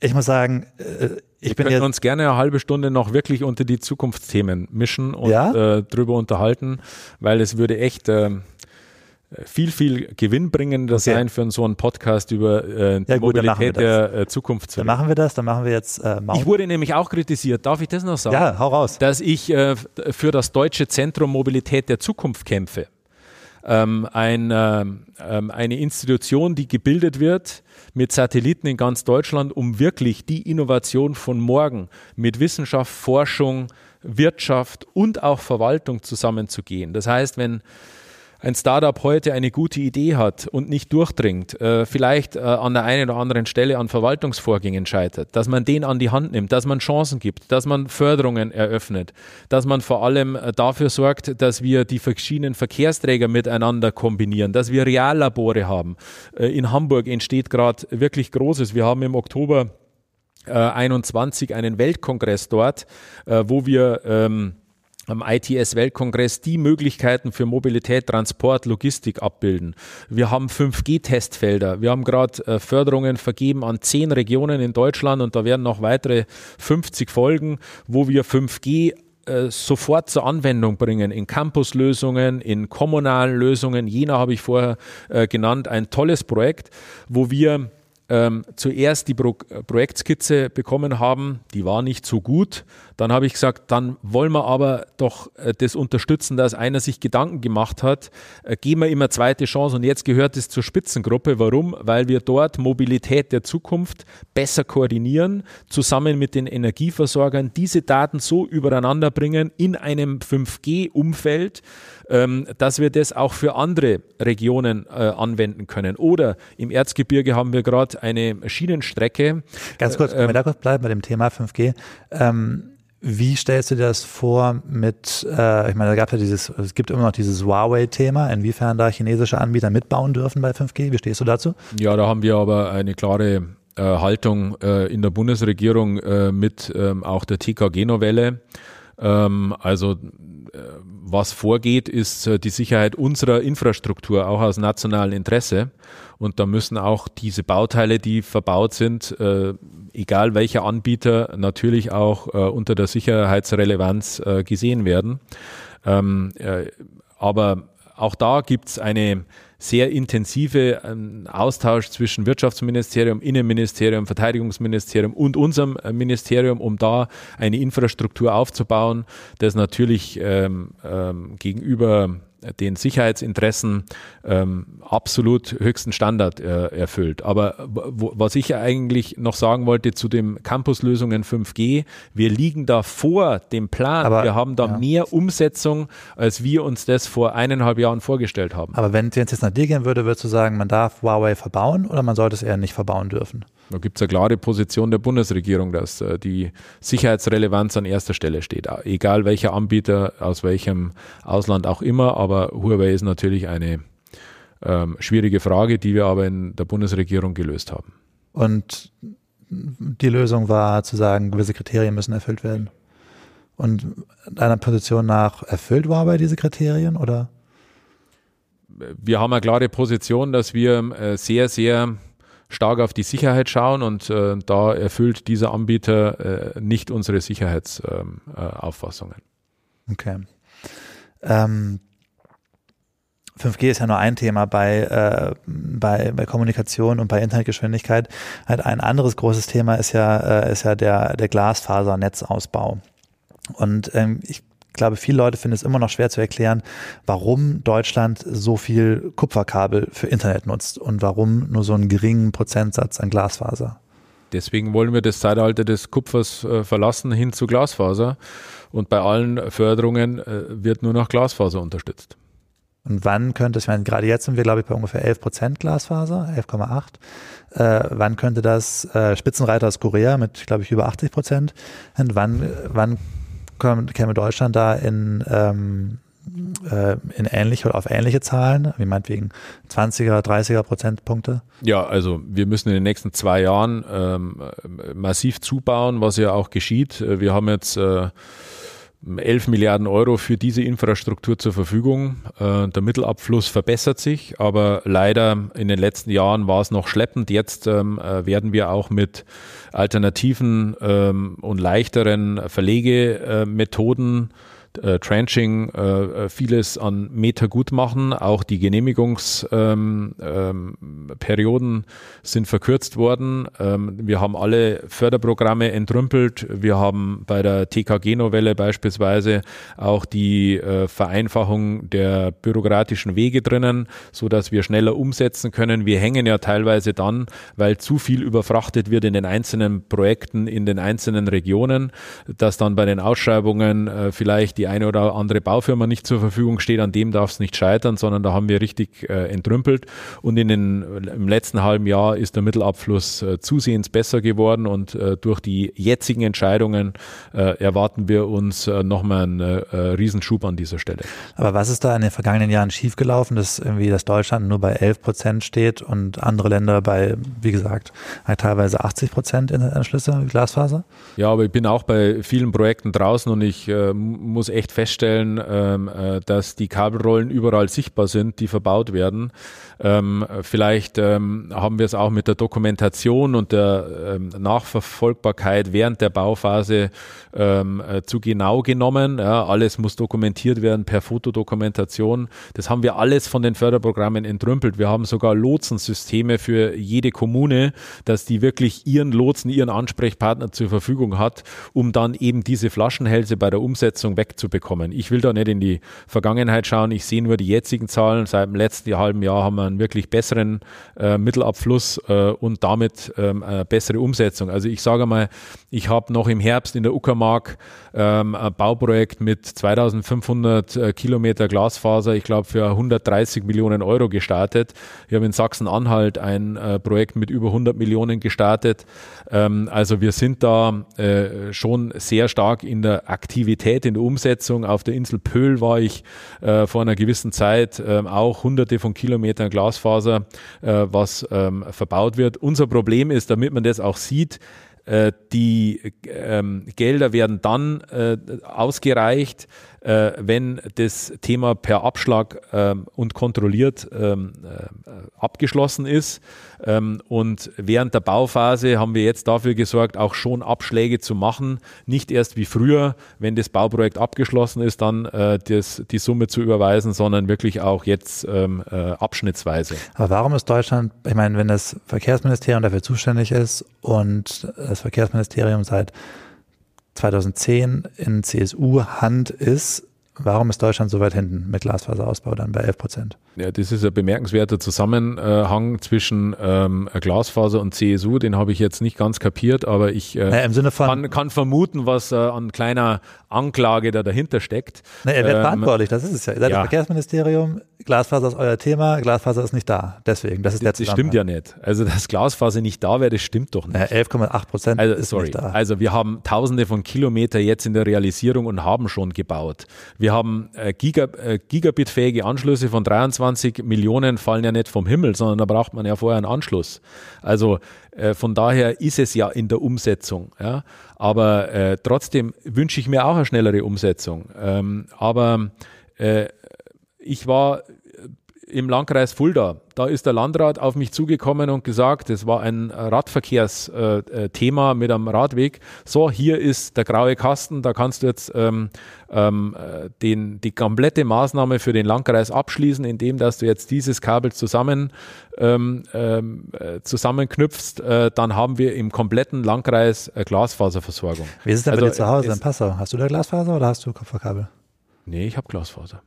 ich muss sagen, äh, ich Wir bin jetzt. uns gerne eine halbe Stunde noch wirklich unter die Zukunftsthemen mischen und Ja? äh, drüber unterhalten, weil es würde echt ähm, viel, viel gewinnbringender Okay. sein für so einen Podcast über äh, die Ja, gut, Mobilität der äh, Zukunft. zu Dann machen wir das, dann machen wir jetzt äh, Ich Mount. wurde nämlich auch kritisiert, darf ich das noch sagen? Ja, hau raus. dass ich äh, für das Deutsche Zentrum Mobilität der Zukunft kämpfe. Ähm, ein, ähm, ähm, eine Institution, die gebildet wird mit Satelliten in ganz Deutschland, um wirklich die Innovation von morgen mit Wissenschaft, Forschung, Wirtschaft und auch Verwaltung zusammenzugehen. Das heißt, wenn ein Startup heute eine gute Idee hat und nicht durchdringt, äh, vielleicht äh, an der einen oder anderen Stelle an Verwaltungsvorgängen scheitert, dass man den an die Hand nimmt, dass man Chancen gibt, dass man Förderungen eröffnet, dass man vor allem äh, dafür sorgt, dass wir die verschiedenen Verkehrsträger miteinander kombinieren, dass wir Reallabore haben. Äh, in Hamburg entsteht gerade wirklich Großes. Wir haben im Oktober äh, 21 einen Weltkongress dort, äh, wo wir ähm, am ITS-Weltkongress die Möglichkeiten für Mobilität, Transport, Logistik abbilden. Wir haben 5G-Testfelder. Wir haben gerade äh, Förderungen vergeben an zehn Regionen in Deutschland und da werden noch weitere 50 folgen, wo wir 5G äh, sofort zur Anwendung bringen in Campuslösungen, in kommunalen Lösungen. Jena habe ich vorher äh, genannt, ein tolles Projekt, wo wir ähm, zuerst die Pro Projektskizze bekommen haben, die war nicht so gut. Dann habe ich gesagt, dann wollen wir aber doch äh, das unterstützen, dass einer sich Gedanken gemacht hat. Äh, geben wir immer zweite Chance und jetzt gehört es zur Spitzengruppe. Warum? Weil wir dort Mobilität der Zukunft besser koordinieren, zusammen mit den Energieversorgern diese Daten so übereinander bringen in einem 5G-Umfeld, ähm, dass wir das auch für andere Regionen äh, anwenden können. Oder im Erzgebirge haben wir gerade eine Schienenstrecke. Ganz kurz, können ähm, wir da kurz bleiben bei dem Thema 5G. Ähm, wie stellst du dir das vor mit, äh, ich meine, da gab ja dieses, es gibt immer noch dieses Huawei-Thema, inwiefern da chinesische Anbieter mitbauen dürfen bei 5G. Wie stehst du dazu? Ja, da haben wir aber eine klare äh, Haltung äh, in der Bundesregierung äh, mit ähm, auch der TKG-Novelle. Ähm, also äh, was vorgeht, ist äh, die Sicherheit unserer Infrastruktur, auch aus nationalem Interesse. Und da müssen auch diese Bauteile, die verbaut sind, äh, egal welcher Anbieter, natürlich auch äh, unter der Sicherheitsrelevanz äh, gesehen werden. Ähm, äh, aber auch da gibt's eine sehr intensive ähm, Austausch zwischen Wirtschaftsministerium, Innenministerium, Verteidigungsministerium und unserem äh, Ministerium, um da eine Infrastruktur aufzubauen, das natürlich ähm, ähm, gegenüber den Sicherheitsinteressen ähm, absolut höchsten Standard äh, erfüllt. Aber wo, was ich eigentlich noch sagen wollte zu dem Campuslösungen 5G, wir liegen da vor dem Plan. Aber- wir haben da ja. mehr Umsetzung, als wir uns das vor eineinhalb Jahren vorgestellt haben. Aber wenn es jetzt nach dir gehen würde, würdest du sagen, man darf Huawei verbauen oder man sollte es eher nicht verbauen dürfen? Da gibt es eine klare Position der Bundesregierung, dass äh, die Sicherheitsrelevanz an erster Stelle steht. Egal welcher Anbieter, aus welchem Ausland auch immer, aber Huawei ist natürlich eine ähm, schwierige Frage, die wir aber in der Bundesregierung gelöst haben. Und die Lösung war zu sagen, gewisse Kriterien müssen erfüllt werden. Und deiner Position nach erfüllt Huawei diese Kriterien oder? wir haben eine klare Position, dass wir äh, sehr, sehr stark auf die Sicherheit schauen und äh, da erfüllt dieser Anbieter äh, nicht unsere Sicherheitsauffassungen. Ähm, äh. Okay. Ähm, 5G ist ja nur ein Thema bei, äh, bei, bei Kommunikation und bei Internetgeschwindigkeit. Halt ein anderes großes Thema ist ja, äh, ist ja der, der Glasfasernetzausbau. Und ähm, ich glaube, viele Leute finden es immer noch schwer zu erklären, warum Deutschland so viel Kupferkabel für Internet nutzt und warum nur so einen geringen Prozentsatz an Glasfaser. Deswegen wollen wir das Zeitalter des Kupfers äh, verlassen hin zu Glasfaser. Und bei allen Förderungen äh, wird nur noch Glasfaser unterstützt. Und wann könnte es, ich meine, gerade jetzt sind wir, glaube ich, bei ungefähr 11 Prozent Glasfaser, 11,8. Äh, wann könnte das, äh, Spitzenreiter aus Korea mit, glaube ich, über 80 Prozent, und wann, wann käme Deutschland da in, ähm, äh, in ähnliche oder auf ähnliche Zahlen, wie meinetwegen 20er, 30er Prozentpunkte? Ja, also wir müssen in den nächsten zwei Jahren ähm, massiv zubauen, was ja auch geschieht. Wir haben jetzt äh, 11 Milliarden Euro für diese Infrastruktur zur Verfügung. Äh, der Mittelabfluss verbessert sich, aber leider in den letzten Jahren war es noch schleppend. Jetzt ähm, äh, werden wir auch mit alternativen ähm, und leichteren Verlegemethoden äh, Tranching äh, äh, vieles an Meter gut machen. Auch die Genehmigungsperioden ähm, ähm, sind verkürzt worden. Ähm, wir haben alle Förderprogramme entrümpelt. Wir haben bei der TKG-Novelle beispielsweise auch die äh, Vereinfachung der bürokratischen Wege drinnen, so dass wir schneller umsetzen können. Wir hängen ja teilweise dann, weil zu viel überfrachtet wird in den einzelnen Projekten, in den einzelnen Regionen, dass dann bei den Ausschreibungen äh, vielleicht die die eine oder andere Baufirma nicht zur Verfügung steht, an dem darf es nicht scheitern, sondern da haben wir richtig äh, entrümpelt. Und in den, im letzten halben Jahr ist der Mittelabfluss äh, zusehends besser geworden und äh, durch die jetzigen Entscheidungen äh, erwarten wir uns äh, nochmal einen äh, Riesenschub an dieser Stelle. Aber was ist da in den vergangenen Jahren schiefgelaufen, dass irgendwie das Deutschland nur bei 11 Prozent steht und andere Länder bei, wie gesagt, teilweise 80 Prozent in Anschlüsse Glasfaser? Ja, aber ich bin auch bei vielen Projekten draußen und ich äh, muss echt feststellen, ähm, äh, dass die Kabelrollen überall sichtbar sind, die verbaut werden. Ähm, vielleicht ähm, haben wir es auch mit der Dokumentation und der ähm, Nachverfolgbarkeit während der Bauphase ähm, äh, zu genau genommen. Ja, alles muss dokumentiert werden per Fotodokumentation. Das haben wir alles von den Förderprogrammen entrümpelt. Wir haben sogar Lotsensysteme für jede Kommune, dass die wirklich ihren Lotsen, ihren Ansprechpartner zur Verfügung hat, um dann eben diese Flaschenhälse bei der Umsetzung wegzubekommen. Ich will da nicht in die Vergangenheit schauen. Ich sehe nur die jetzigen Zahlen. Seit dem letzten halben Jahr haben wir einen wirklich besseren äh, Mittelabfluss äh, und damit ähm, bessere Umsetzung. Also ich sage mal, ich habe noch im Herbst in der Uckermark ähm, ein Bauprojekt mit 2500 äh, Kilometer Glasfaser, ich glaube für 130 Millionen Euro gestartet. Ich habe in Sachsen-Anhalt ein äh, Projekt mit über 100 Millionen gestartet. Ähm, also wir sind da äh, schon sehr stark in der Aktivität, in der Umsetzung. Auf der Insel Pöhl war ich äh, vor einer gewissen Zeit ähm, auch hunderte von Kilometern Glasfaser, äh, was ähm, verbaut wird. Unser Problem ist, damit man das auch sieht, äh, die ähm, Gelder werden dann äh, ausgereicht, äh, wenn das Thema per Abschlag ähm, und kontrolliert ähm, äh, abgeschlossen ist. Ähm, und während der Bauphase haben wir jetzt dafür gesorgt, auch schon Abschläge zu machen. Nicht erst wie früher, wenn das Bauprojekt abgeschlossen ist, dann äh, das, die Summe zu überweisen, sondern wirklich auch jetzt ähm, äh, abschnittsweise. Aber warum ist Deutschland, ich meine, wenn das Verkehrsministerium dafür zuständig ist und das Verkehrsministerium seit 2010 in CSU-Hand ist, warum ist Deutschland so weit hinten mit Glasfaserausbau dann bei 11 Prozent? Ja, das ist ein bemerkenswerter Zusammenhang zwischen ähm, Glasfaser und CSU. Den habe ich jetzt nicht ganz kapiert, aber ich äh, naja, kann, kann vermuten, was äh, an kleiner Anklage da dahinter steckt. Na, er wird ähm, verantwortlich, das ist es ja. Ihr seid ja. das Verkehrsministerium, Glasfaser ist euer Thema, Glasfaser ist nicht da. Deswegen, das ist der Das stimmt ja nicht. Also, dass Glasfaser nicht da wäre, das stimmt doch nicht. 11,8 Prozent also, ist sorry. nicht da. Also, wir haben tausende von Kilometer jetzt in der Realisierung und haben schon gebaut. Wir haben äh, Giga, äh, Gigabit-fähige Anschlüsse von 23 25 Millionen fallen ja nicht vom Himmel, sondern da braucht man ja vorher einen Anschluss. Also äh, von daher ist es ja in der Umsetzung. Ja? Aber äh, trotzdem wünsche ich mir auch eine schnellere Umsetzung. Ähm, aber äh, ich war im Landkreis Fulda. Da ist der Landrat auf mich zugekommen und gesagt, es war ein Radverkehrsthema mit einem Radweg. So, hier ist der graue Kasten, da kannst du jetzt ähm, ähm, den, die komplette Maßnahme für den Landkreis abschließen, indem dass du jetzt dieses Kabel zusammen ähm, ähm, zusammenknüpfst. Äh, dann haben wir im kompletten Landkreis äh, Glasfaserversorgung. Wie ist es denn also, bei dir zu Hause in Passau? Hast du da Glasfaser oder hast du Kupferkabel? Nee, ich habe Glasfaser.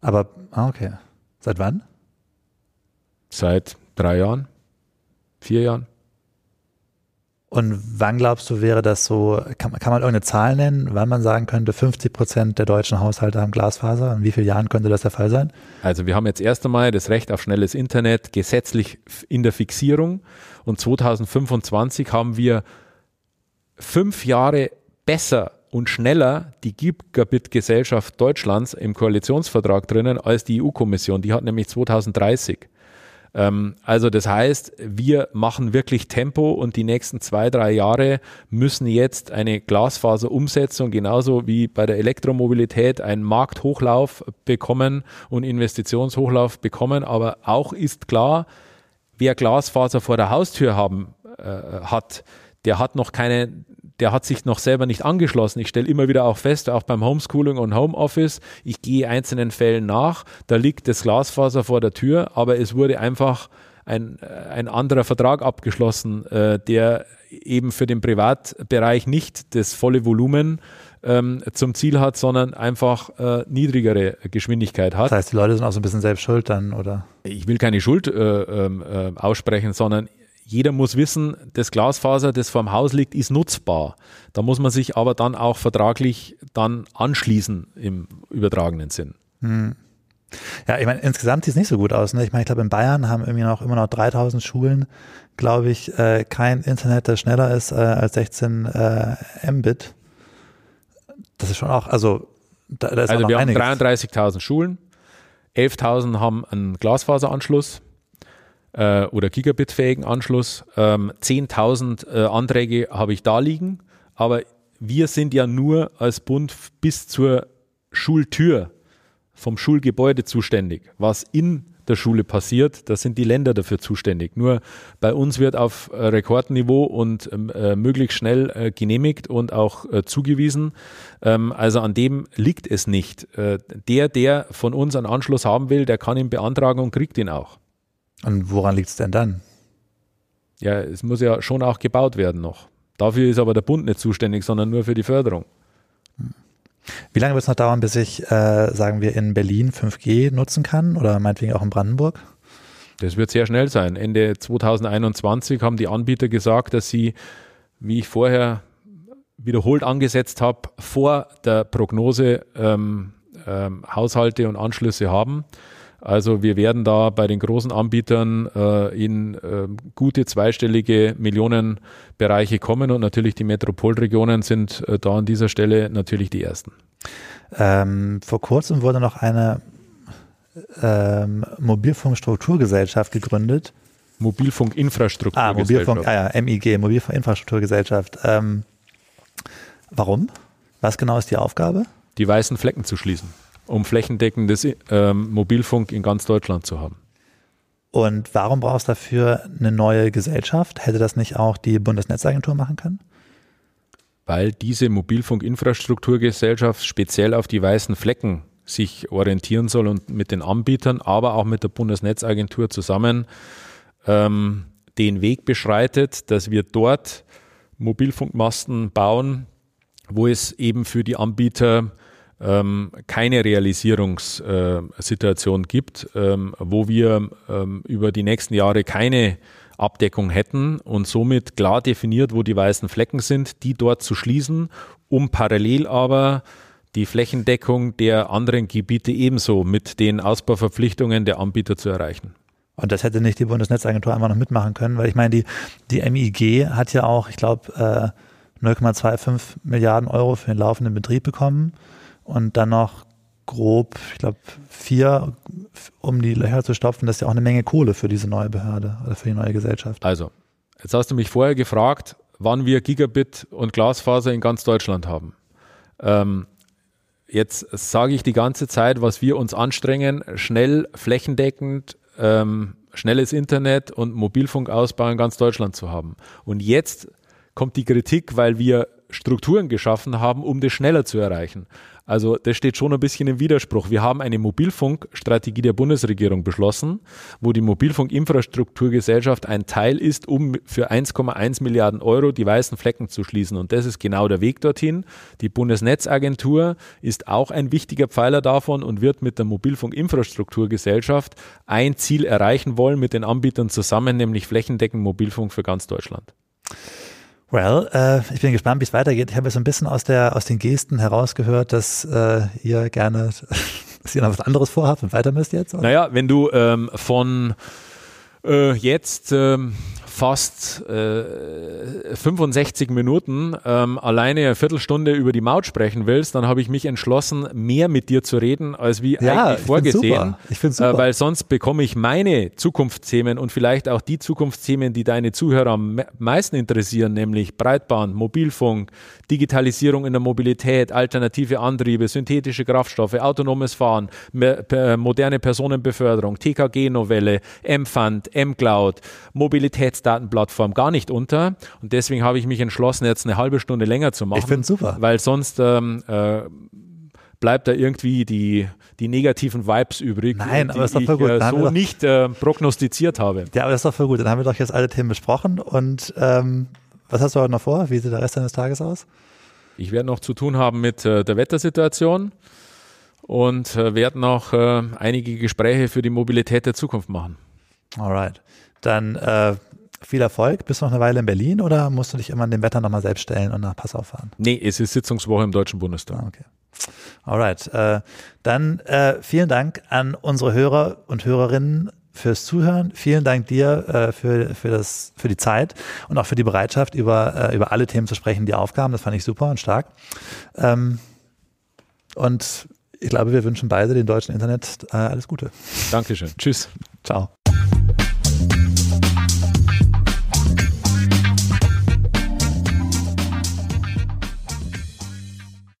Aber, ah, okay. Seit wann? Seit drei Jahren, vier Jahren. Und wann glaubst du, wäre das so, kann, kann man irgendeine Zahl nennen, wann man sagen könnte, 50 Prozent der deutschen Haushalte haben Glasfaser? In wie vielen Jahren könnte das der Fall sein? Also wir haben jetzt erst einmal das Recht auf schnelles Internet gesetzlich in der Fixierung und 2025 haben wir fünf Jahre besser und schneller die Gigabit-Gesellschaft Deutschlands im Koalitionsvertrag drinnen als die EU-Kommission. Die hat nämlich 2030. Ähm, also das heißt, wir machen wirklich Tempo und die nächsten zwei, drei Jahre müssen jetzt eine Glasfaserumsetzung genauso wie bei der Elektromobilität einen Markthochlauf bekommen und Investitionshochlauf bekommen. Aber auch ist klar, wer Glasfaser vor der Haustür haben äh, hat, der hat noch keine der hat sich noch selber nicht angeschlossen. Ich stelle immer wieder auch fest, auch beim Homeschooling und Homeoffice, ich gehe einzelnen Fällen nach, da liegt das Glasfaser vor der Tür, aber es wurde einfach ein, äh, ein anderer Vertrag abgeschlossen, äh, der eben für den Privatbereich nicht das volle Volumen ähm, zum Ziel hat, sondern einfach äh, niedrigere Geschwindigkeit hat. Das heißt, die Leute sind auch so ein bisschen selbst schuld dann, oder? Ich will keine Schuld äh, ähm, äh, aussprechen, sondern jeder muss wissen, das Glasfaser, das vorm Haus liegt, ist nutzbar. Da muss man sich aber dann auch vertraglich dann anschließen im übertragenen Sinn. Hm. Ja, ich meine, insgesamt sieht es nicht so gut aus. Ne? Ich meine, ich glaube, in Bayern haben irgendwie noch immer noch 3000 Schulen, glaube ich, äh, kein Internet, das schneller ist äh, als 16 äh, Mbit. Das ist schon auch, also da, da ist Also wir haben 33.000 Schulen, 11.000 haben einen Glasfaseranschluss äh, oder Gigabit-fähigen Anschluss. Ähm, 10.000 äh, Anträge habe ich da liegen, aber wir sind ja nur als Bund bis zur Schultür vom Schulgebäude zuständig. Was in der Schule passiert, da sind die Länder dafür zuständig. Nur bei uns wird auf äh, Rekordniveau und ähm, äh, möglichst schnell äh, genehmigt und auch äh, zugewiesen. Ähm, also an dem liegt es nicht. Äh, der, der von uns einen Anschluss haben will, der kann ihn beantragen und kriegt ihn auch. Und woran liegt es denn dann? Ja, es muss ja schon auch gebaut werden noch. Dafür ist aber der Bund nicht zuständig, sondern nur für die Förderung. Wie lange wird es noch dauern, bis ich, äh, sagen wir, in Berlin 5G nutzen kann oder meinetwegen auch in Brandenburg? Das wird sehr schnell sein. Ende 2021 haben die Anbieter gesagt, dass sie, wie ich vorher wiederholt angesetzt habe, vor der Prognose ähm, ähm, Haushalte und Anschlüsse haben. Also wir werden da bei den großen Anbietern äh, in äh, gute zweistellige Millionenbereiche kommen und natürlich die Metropolregionen sind äh, da an dieser Stelle natürlich die ersten. Ähm, vor kurzem wurde noch eine ähm, Mobilfunkstrukturgesellschaft gegründet. Mobilfunkinfrastrukturgesellschaft. Ah, Mobilfunk, ah ja, MIG, Mobilfunkinfrastrukturgesellschaft. Ähm, warum? Was genau ist die Aufgabe? Die weißen Flecken zu schließen um flächendeckendes ähm, Mobilfunk in ganz Deutschland zu haben. Und warum brauchst du dafür eine neue Gesellschaft? Hätte das nicht auch die Bundesnetzagentur machen können? Weil diese Mobilfunkinfrastrukturgesellschaft speziell auf die weißen Flecken sich orientieren soll und mit den Anbietern, aber auch mit der Bundesnetzagentur zusammen ähm, den Weg beschreitet, dass wir dort Mobilfunkmasten bauen, wo es eben für die Anbieter ähm, keine Realisierungssituation gibt, ähm, wo wir ähm, über die nächsten Jahre keine Abdeckung hätten und somit klar definiert, wo die weißen Flecken sind, die dort zu schließen, um parallel aber die Flächendeckung der anderen Gebiete ebenso mit den Ausbauverpflichtungen der Anbieter zu erreichen. Und das hätte nicht die Bundesnetzagentur einfach noch mitmachen können, weil ich meine, die, die MIG hat ja auch, ich glaube, äh, 0,25 Milliarden Euro für den laufenden Betrieb bekommen und dann noch grob, ich glaube, vier, um die Löcher zu stopfen. Das ist ja auch eine Menge Kohle für diese neue Behörde oder für die neue Gesellschaft. Also, jetzt hast du mich vorher gefragt, wann wir Gigabit und Glasfaser in ganz Deutschland haben. Ähm, jetzt sage ich die ganze Zeit, was wir uns anstrengen, schnell, flächendeckend, ähm, schnelles Internet und Mobilfunkausbau in ganz Deutschland zu haben. Und jetzt kommt die Kritik, weil wir Strukturen geschaffen haben, um das schneller zu erreichen. Also das steht schon ein bisschen im Widerspruch. Wir haben eine Mobilfunkstrategie der Bundesregierung beschlossen, wo die Mobilfunkinfrastrukturgesellschaft ein Teil ist, um für 1,1 Milliarden Euro die weißen Flecken zu schließen. Und das ist genau der Weg dorthin. Die Bundesnetzagentur ist auch ein wichtiger Pfeiler davon und wird mit der Mobilfunkinfrastrukturgesellschaft ein Ziel erreichen wollen mit den Anbietern zusammen, nämlich flächendeckend Mobilfunk für ganz Deutschland. Well, äh, ich bin gespannt, wie es weitergeht. Ich habe jetzt ein bisschen aus, der, aus den Gesten herausgehört, dass äh, ihr gerne, dass ihr noch was anderes vorhabt und weiter müsst jetzt. Oder? Naja, wenn du ähm, von äh, jetzt ähm, fast äh, 65 Minuten ähm, alleine eine Viertelstunde über die Maut sprechen willst, dann habe ich mich entschlossen, mehr mit dir zu reden, als wie ja, eigentlich vorgesehen. Ich finde super. Äh, weil sonst bekomme ich meine Zukunftsthemen und vielleicht auch die Zukunftsthemen, die deine Zuhörer am meisten interessieren, nämlich Breitband, Mobilfunk, Digitalisierung in der Mobilität, alternative Antriebe, synthetische Kraftstoffe, autonomes Fahren, moderne Personenbeförderung, TKG-Novelle, M-Fund, M-Cloud, Mobilitätsdatenplattform gar nicht unter. Und deswegen habe ich mich entschlossen, jetzt eine halbe Stunde länger zu machen. Ich finde super. Weil sonst ähm, äh, bleibt da irgendwie die, die negativen Vibes übrig, Nein, die aber ist doch voll gut. ich äh, so doch, nicht äh, prognostiziert habe. Ja, aber das ist doch voll gut. Dann haben wir doch jetzt alle Themen besprochen und ähm, was hast du heute noch vor? Wie sieht der Rest deines Tages aus? Ich werde noch zu tun haben mit äh, der Wettersituation und äh, werde noch äh, einige Gespräche für die Mobilität der Zukunft machen. Alright. Dann äh, viel Erfolg. Bist du noch eine Weile in Berlin oder musst du dich immer an dem Wetter nochmal selbst stellen und nach Passau fahren? Nee, es ist Sitzungswoche im Deutschen Bundestag. Ah, okay. Alright. Äh, dann äh, vielen Dank an unsere Hörer und Hörerinnen fürs Zuhören. Vielen Dank dir äh, für, für, das, für die Zeit und auch für die Bereitschaft, über, äh, über alle Themen zu sprechen, die aufkamen. Das fand ich super und stark. Ähm, und ich glaube, wir wünschen beide dem deutschen Internet äh, alles Gute. Dankeschön. Tschüss. Ciao.